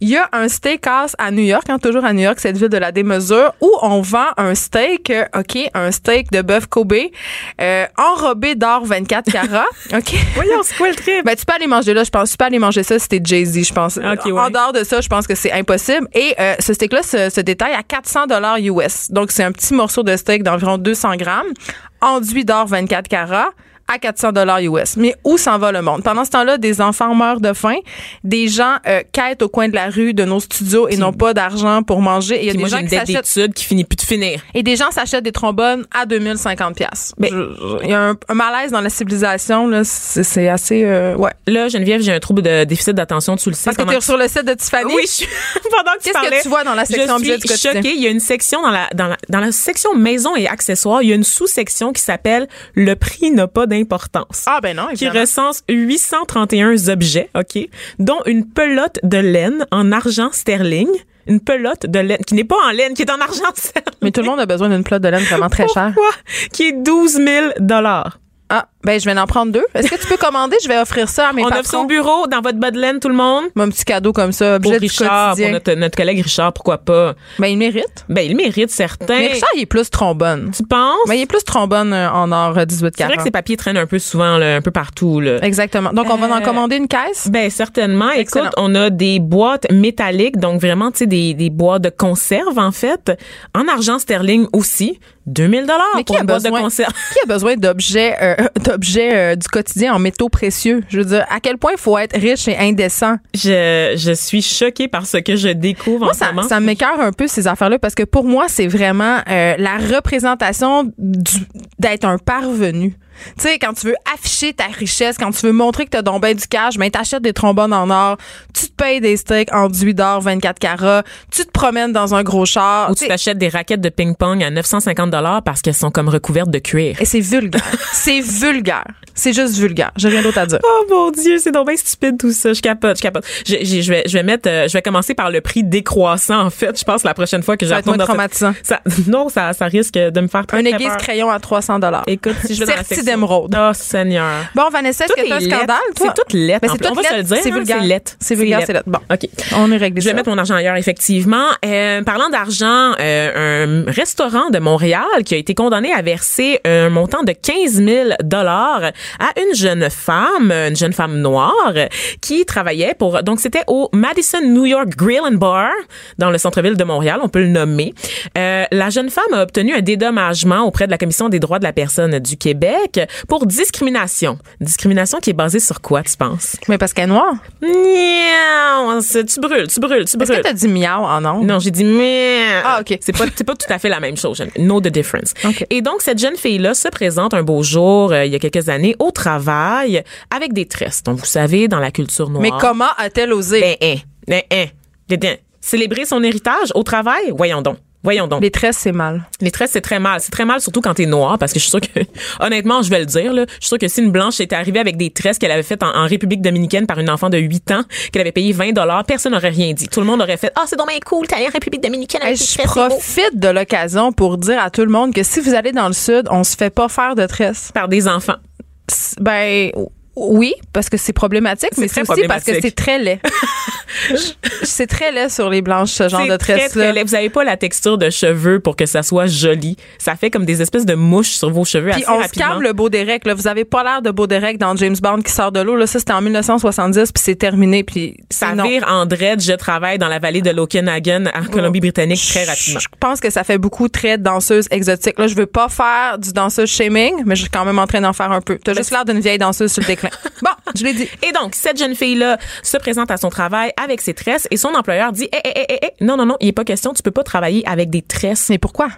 Il y a un steakhouse à New York, hein, toujours à New York, cette ville de la démesure, où on vend un steak, euh, OK, un steak de bœuf Kobe, euh, enrobé d'or 24 carats, OK? Voyons, c'est quoi le trip? Ben, tu peux aller manger là, je pense. Tu peux aller manger ça si t'es Jay-Z, je pense. Ok, ouais. En dehors de ça, je pense que c'est impossible. Et euh, ce steak-là se, se détaille à 400 dollars US. Donc, c'est un petit morceau de steak d'environ 200 grammes, enduit d'or 24 carats à 400 dollars US. Mais où s'en va le monde? Pendant ce temps-là, des enfants meurent de faim. Des gens euh, quêtent au coin de la rue de nos studios et n'ont pas d'argent pour manger. Et il y a des moi, gens une qui s'achètent qui finit plus de finir. et des gens s'achètent des trombones à 2050 pièces. Ben- Il y a un, un malaise dans la civilisation là, c'est assez euh, ouais. Là, Geneviève, j'ai un trouble de déficit d'attention, tu le sais. Parce que tu es sur le site de Tiffany? Oui, je... pendant que tu Qu'est-ce que tu vois dans la section je suis du quotidien? choquée. Il y a une section dans la, dans la dans la section maison et accessoires, il y a une sous-section qui s'appelle le prix n'a pas d'importance. Ah ben non, qui recense 831 objets, OK, dont une pelote de laine en argent sterling, une pelote de laine qui n'est pas en laine, qui est en argent sterling. Mais tout le monde a besoin d'une flotte de laine vraiment très chère. Qui est 12 000 dollars. Ah, ben je vais en prendre deux. Est-ce que tu peux commander? Je vais offrir ça à mes On patrons. offre ça au bureau, dans votre bas de laine, tout le monde. Mon petit cadeau comme ça, Pour du Richard, pour notre, notre collègue Richard, pourquoi pas? Ben il mérite. Ben, il mérite certains. Mais Richard, il est plus trombone. tu penses? Mais il est plus trombone euh, en or euh, 18 C'est vrai que ces papiers traînent un peu souvent, là, un peu partout, là. Exactement. Donc on va en Euh, commander une caisse? Ben certainement. Excellent. Écoute, on a des boîtes métalliques, donc vraiment, tu sais, des, des boîtes de conserve en fait, en argent sterling aussi, 2000 dollars Mais qui pour a une boîte de besoin- conserve. Qui a besoin d'objets euh, d'objets euh, du quotidien en métaux précieux? Je veux dire, à quel point il faut être riche et indécent? Je, je suis choquée par ce que je découvre Moi, en ce ça, moment. ça m'écœure un peu ces affaires-là parce que pour moi, c'est vraiment euh, la représentation d'être un parvenu. Tu sais, quand tu veux afficher ta richesse, quand tu veux montrer que t'as donc ben du cash, ben t'achètes des trombones en or, tu te payes des steaks enduits d'or 24 carats, tu te promènes dans un gros char. Ou tu t'achètes des raquettes de ping-pong à 950 dollars parce qu'elles sont comme recouvertes de cuir. Et c'est vulgaire. c'est vulgaire. C'est juste vulgaire. J'ai rien d'autre à dire. Oh mon dieu, c'est donc bien stupide tout ça. Je capote, je capote. Je, je- je vais, je vais mettre, euh, je vais commencer par le prix décroissant en fait. Je pense la prochaine fois que je Ça moins dans cette- traumatisant. Ça, non, ça, ça risque de me faire très, Un aiguise crayon à 300 dollars. Écoute, si je vais dans la section- d'émeraude. Oh Seigneur. Bon, Vanessa, est-ce que t'as un scandale, toi? C'est tout lettre. Mais en c'est plus. tout On va se le lettre. dire. C'est vulgaire. C'est lettre. C'est vulgaire, c'est lettre. Bon. OK. On est réglé Je vais mettre mon argent ailleurs, effectivement. Euh, parlant d'argent, euh, un restaurant de Montréal qui a été condamné à verser un montant de 15 000 dollars à une jeune femme, une jeune femme noire, qui travaillait pour. Donc c'était au Madison New York Grill and Bar dans le centre-ville de Montréal, on peut le nommer. Euh, la jeune femme a obtenu un dédommagement auprès de la Commission des droits de la personne du Québec pour discrimination. Discrimination qui est basée sur quoi, tu penses? Mais parce qu'elle est noire. Miaou, tu brûles, tu brûles, tu Est-ce que brûles. t'as dit miaou en nom? Non, j'ai dit mais Ah, OK. C'est pas pas tout à fait la même chose. Know the difference. OK. Et donc cette jeune fille là se présente un beau jour euh, il y a quelques années au travail avec des tresses. Donc vous savez dans la culture noire. Mais comment a-t-elle osé? ben hein, ben hein, ben, hein. célébrer son héritage au travail? Voyons donc. Voyons donc. Les tresses, c'est mal. Les tresses, c'est très mal. C'est très mal, surtout quand t'es noir, parce que je suis sûre que, honnêtement, je vais le dire, là, je suis sûre que si une blanche était arrivée avec des tresses qu'elle avait faites en, en République dominicaine par une enfant de 8 ans, qu'elle avait payé 20 dollars, personne n'aurait rien dit. Tout le monde aurait fait, ah, c'est donc bien cool, t'es allé en République dominicaine avec je c'est profite de l'occasion pour dire à tout le monde que si vous allez dans le sud, on se fait pas faire de tresses. Par des enfants. Ben oui, parce que c'est problématique, mais c'est aussi parce que c'est très laid. c'est très laid sur les blanches ce genre de très, tresses très laid. Vous avez pas la texture de cheveux pour que ça soit joli. Ça fait comme des espèces de mouches sur vos cheveux Puis assez on rapidement. calme le beau Derek là, vous avez pas l'air de beau Derek dans James Bond qui sort de l'eau là, ça c'était en 1970 puis c'est terminé puis ça vire en dread, je travaille dans la vallée de l'Okanagan en Colombie-Britannique très rapidement. Je pense que ça fait beaucoup très danseuse exotique. Là, je veux pas faire du danseuse shaming, mais je suis quand même en train d'en faire un peu. T'as juste l'air d'une vieille danseuse sur le déclin. bon, je l'ai dit. Et donc, cette jeune fille-là se présente à son travail avec ses tresses et son employeur dit, eh, eh, eh, eh, eh, non, non, non, il est pas question, tu peux pas travailler avec des tresses. Mais pourquoi?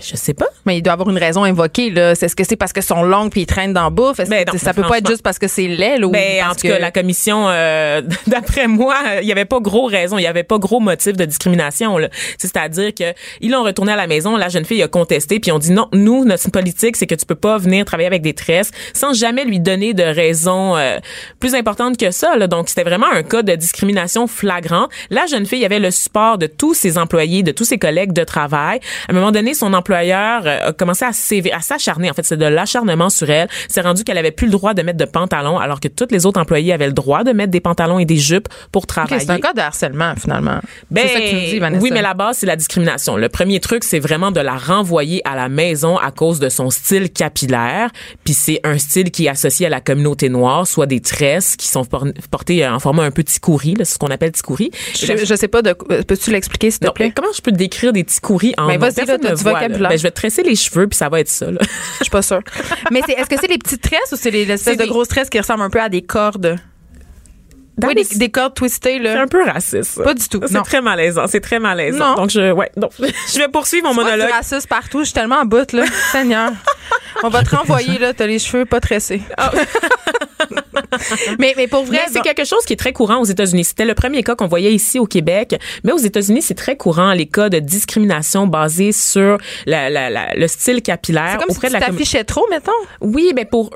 Je sais pas. Mais il doit avoir une raison invoquée, là. C'est ce que c'est parce que sont longues puis ils traînent dans la bouffe? Ben non, ça peut pas être juste parce que c'est laid, là? ou Ben, en parce tout cas, que- la commission, euh, d'après moi, il y avait pas gros raison, il y avait pas gros motif de discrimination. là. C'est-à-dire que ils l'ont retourné à la maison, la jeune fille a contesté, puis on dit non, nous, notre politique, c'est que tu peux pas venir travailler avec des tresses sans jamais lui donner de raison euh, plus importante que ça. Là. Donc, c'était vraiment un cas de discrimination flagrant. La jeune fille avait le support de tous ses employés, de tous ses collègues de travail. À un moment donné, son employeur euh, a commencé à s'acharner. En fait, c'est de l'acharnement sur elle. C'est rendu qu'elle avait plus le droit de mettre de pantalon, alors que tous les autres employés avaient le droit de mettre des pantalons et des jupes pour travailler. c'est un cas de harcèlement, finalement. Ben, c'est ça que tu me dis, Vanessa. oui, mais la base, c'est la discrimination. Le premier truc, c'est vraiment de la renvoyer à la maison à cause de son style capillaire. Puis c'est un style qui est associé à la communauté noire, soit des tresses qui sont por- portées en format un peu ticouri, là, ce qu'on appelle ticouri. Et la- Je, je sais pas de quoi- Peux-tu l'expliquer, s'il te non, plaît? comment je peux décrire des ticouri en Ben, vas-y, voit, là. Ben, je vais te tresser les cheveux, puis ça va être ça. Là. Je suis pas sûre. mais c'est, est-ce que c'est les petites tresses ou c'est les espèces C'est de des- grosses tresses qui ressemblent un peu à des cordes? oui, des, des cordes twistées, C'est là. un peu raciste. Pas du tout, C'est très malaisant. C'est très malaisant. Non. Donc, je, ouais, donc, je vais poursuivre mon monologue. racisme partout, je suis tellement en bout, là. Seigneur. On va te renvoyer, là. T'as les cheveux pas tressés. mais, mais pour vrai, c'est quelque chose qui est très courant aux États-Unis. C'était le premier cas qu'on voyait ici au Québec, mais aux États-Unis, c'est très courant les cas de discrimination basés sur la, la, la- le style capillaire c'est comme si auprès tu de la t'affichais trop, mettons. Oui, mais pour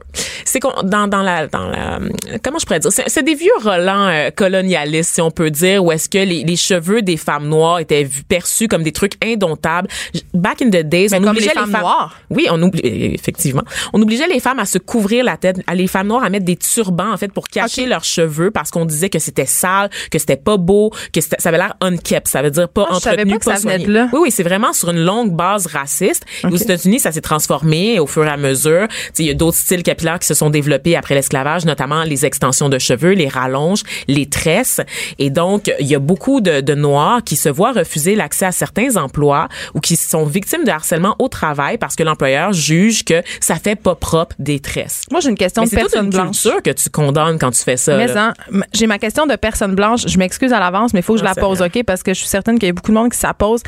c'est qu'on dans dans la dans la comment je pourrais dire? C'est des vieux relents euh, colonialistes si on peut dire où est-ce que les, les cheveux des femmes noires étaient perçus comme des trucs indomptables. Back in the days, Mais on obligeait les femmes noires. Oui, on oublie effectivement. On obligeait les femmes à se couvrir la tête, à les femmes noires à mettre des turbans en fait pour cacher leurs cheveux parce qu'on disait que c'était sale, que c'était pas beau, que ça avait l'air unkept, ça veut dire pas Ah, entretenu, pas soigné. là. Oui, oui, c'est vraiment sur une longue base raciste. Et aux États-Unis, ça s'est transformé au fur et à mesure. Tu sais, Il y a d'autres styles capillaires qui se sont développés après l'esclavage, notamment les extensions de cheveux, les rallonges, les tresses. Et donc, il y a beaucoup de, de Noirs qui se voient refuser l'accès à certains emplois ou qui sont victimes de harcèlement au travail parce que l'employeur juge que ça fait pas propre des tresses. Moi, j'ai une question de personne une blanche. que tu condamnes quand tu fais ça. Mais m- j'ai ma question de personne blanche. Je m'excuse à l'avance, mais il faut que je Ah, la pose. OK? Parce que je suis certaine qu'il y a beaucoup de monde qui ça pose.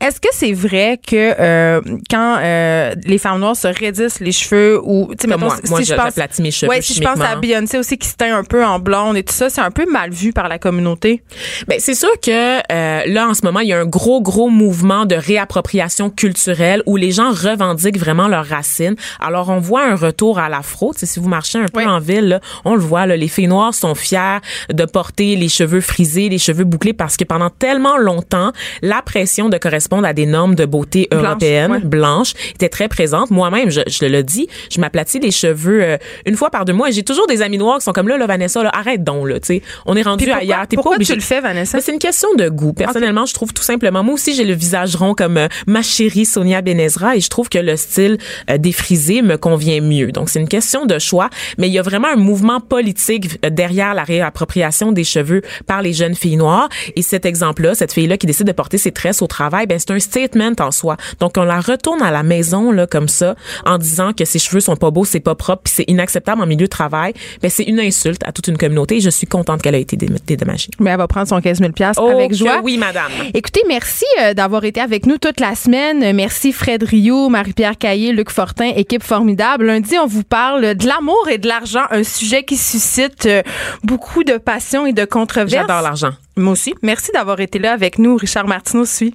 Est-ce que c'est vrai que euh, quand euh, les femmes noires se raidissent les cheveux ou... tu sais, Comme mettons, moi. Moi, je- j'aplatis mes cheveux Ouais, si je pense à. Beyoncé aussi qui se teint un peu en blonde et tout ça, c'est un peu mal vu par la communauté. Ben c'est sûr que euh, là en ce moment il y a un gros gros mouvement de réappropriation culturelle où les gens revendiquent vraiment leurs racines. Alors on voit un retour à l'afro. Tu si vous marchez un peu Oui. en ville, là, on le voit. Là, les filles noires sont fières de porter les cheveux frisés, les cheveux bouclés parce que pendant tellement longtemps la pression de correspondre à des normes de beauté Blanche, européennes ouais. blanches était très présente. Moi-même, je, je le dis, je m'aplatis les cheveux euh, une fois par deux mois. Et J'ai toujours des amis noirs qui sont comme là, là Vanessa, là, arrête donc là. Tu sais, on est rendu pourquoi, ailleurs. T'es pourquoi tu le fais, Vanessa? C'est une question de goût. Personnellement, je trouve tout simplement. Moi aussi, j'ai le visage rond comme euh, ma chérie Sonia Benezra et je trouve que le style euh, défrisé me convient mieux. Donc, c'est une question de choix. Mais il y a vraiment un mouvement politique euh, derrière la réappropriation des cheveux par les jeunes filles noires. Et cet exemple-là, cette fille-là qui décide de porter ses tresses au travail, ben c'est un statement en soi. Donc, on la retourne à la maison là comme ça en disant que ses cheveux sont pas beaux, c'est pas propre, puis c'est inacceptable en milieu de travail. Ben c'est une insulte à toute une communauté. Et je suis contente qu'elle a été dé- dédommagée. Mais elle va prendre son 15 000 Oh, avec joie. oui, madame. Écoutez, merci euh, d'avoir été avec nous toute la semaine. Merci Fred Rio, Marie-Pierre Caillé, Luc Fortin, équipe formidable. Lundi, on vous parle de l'amour et de l'argent, un sujet qui suscite euh, beaucoup de passion et de controverses. J'adore l'argent. Moi aussi. Merci d'avoir été là avec nous. Richard Martineau suit.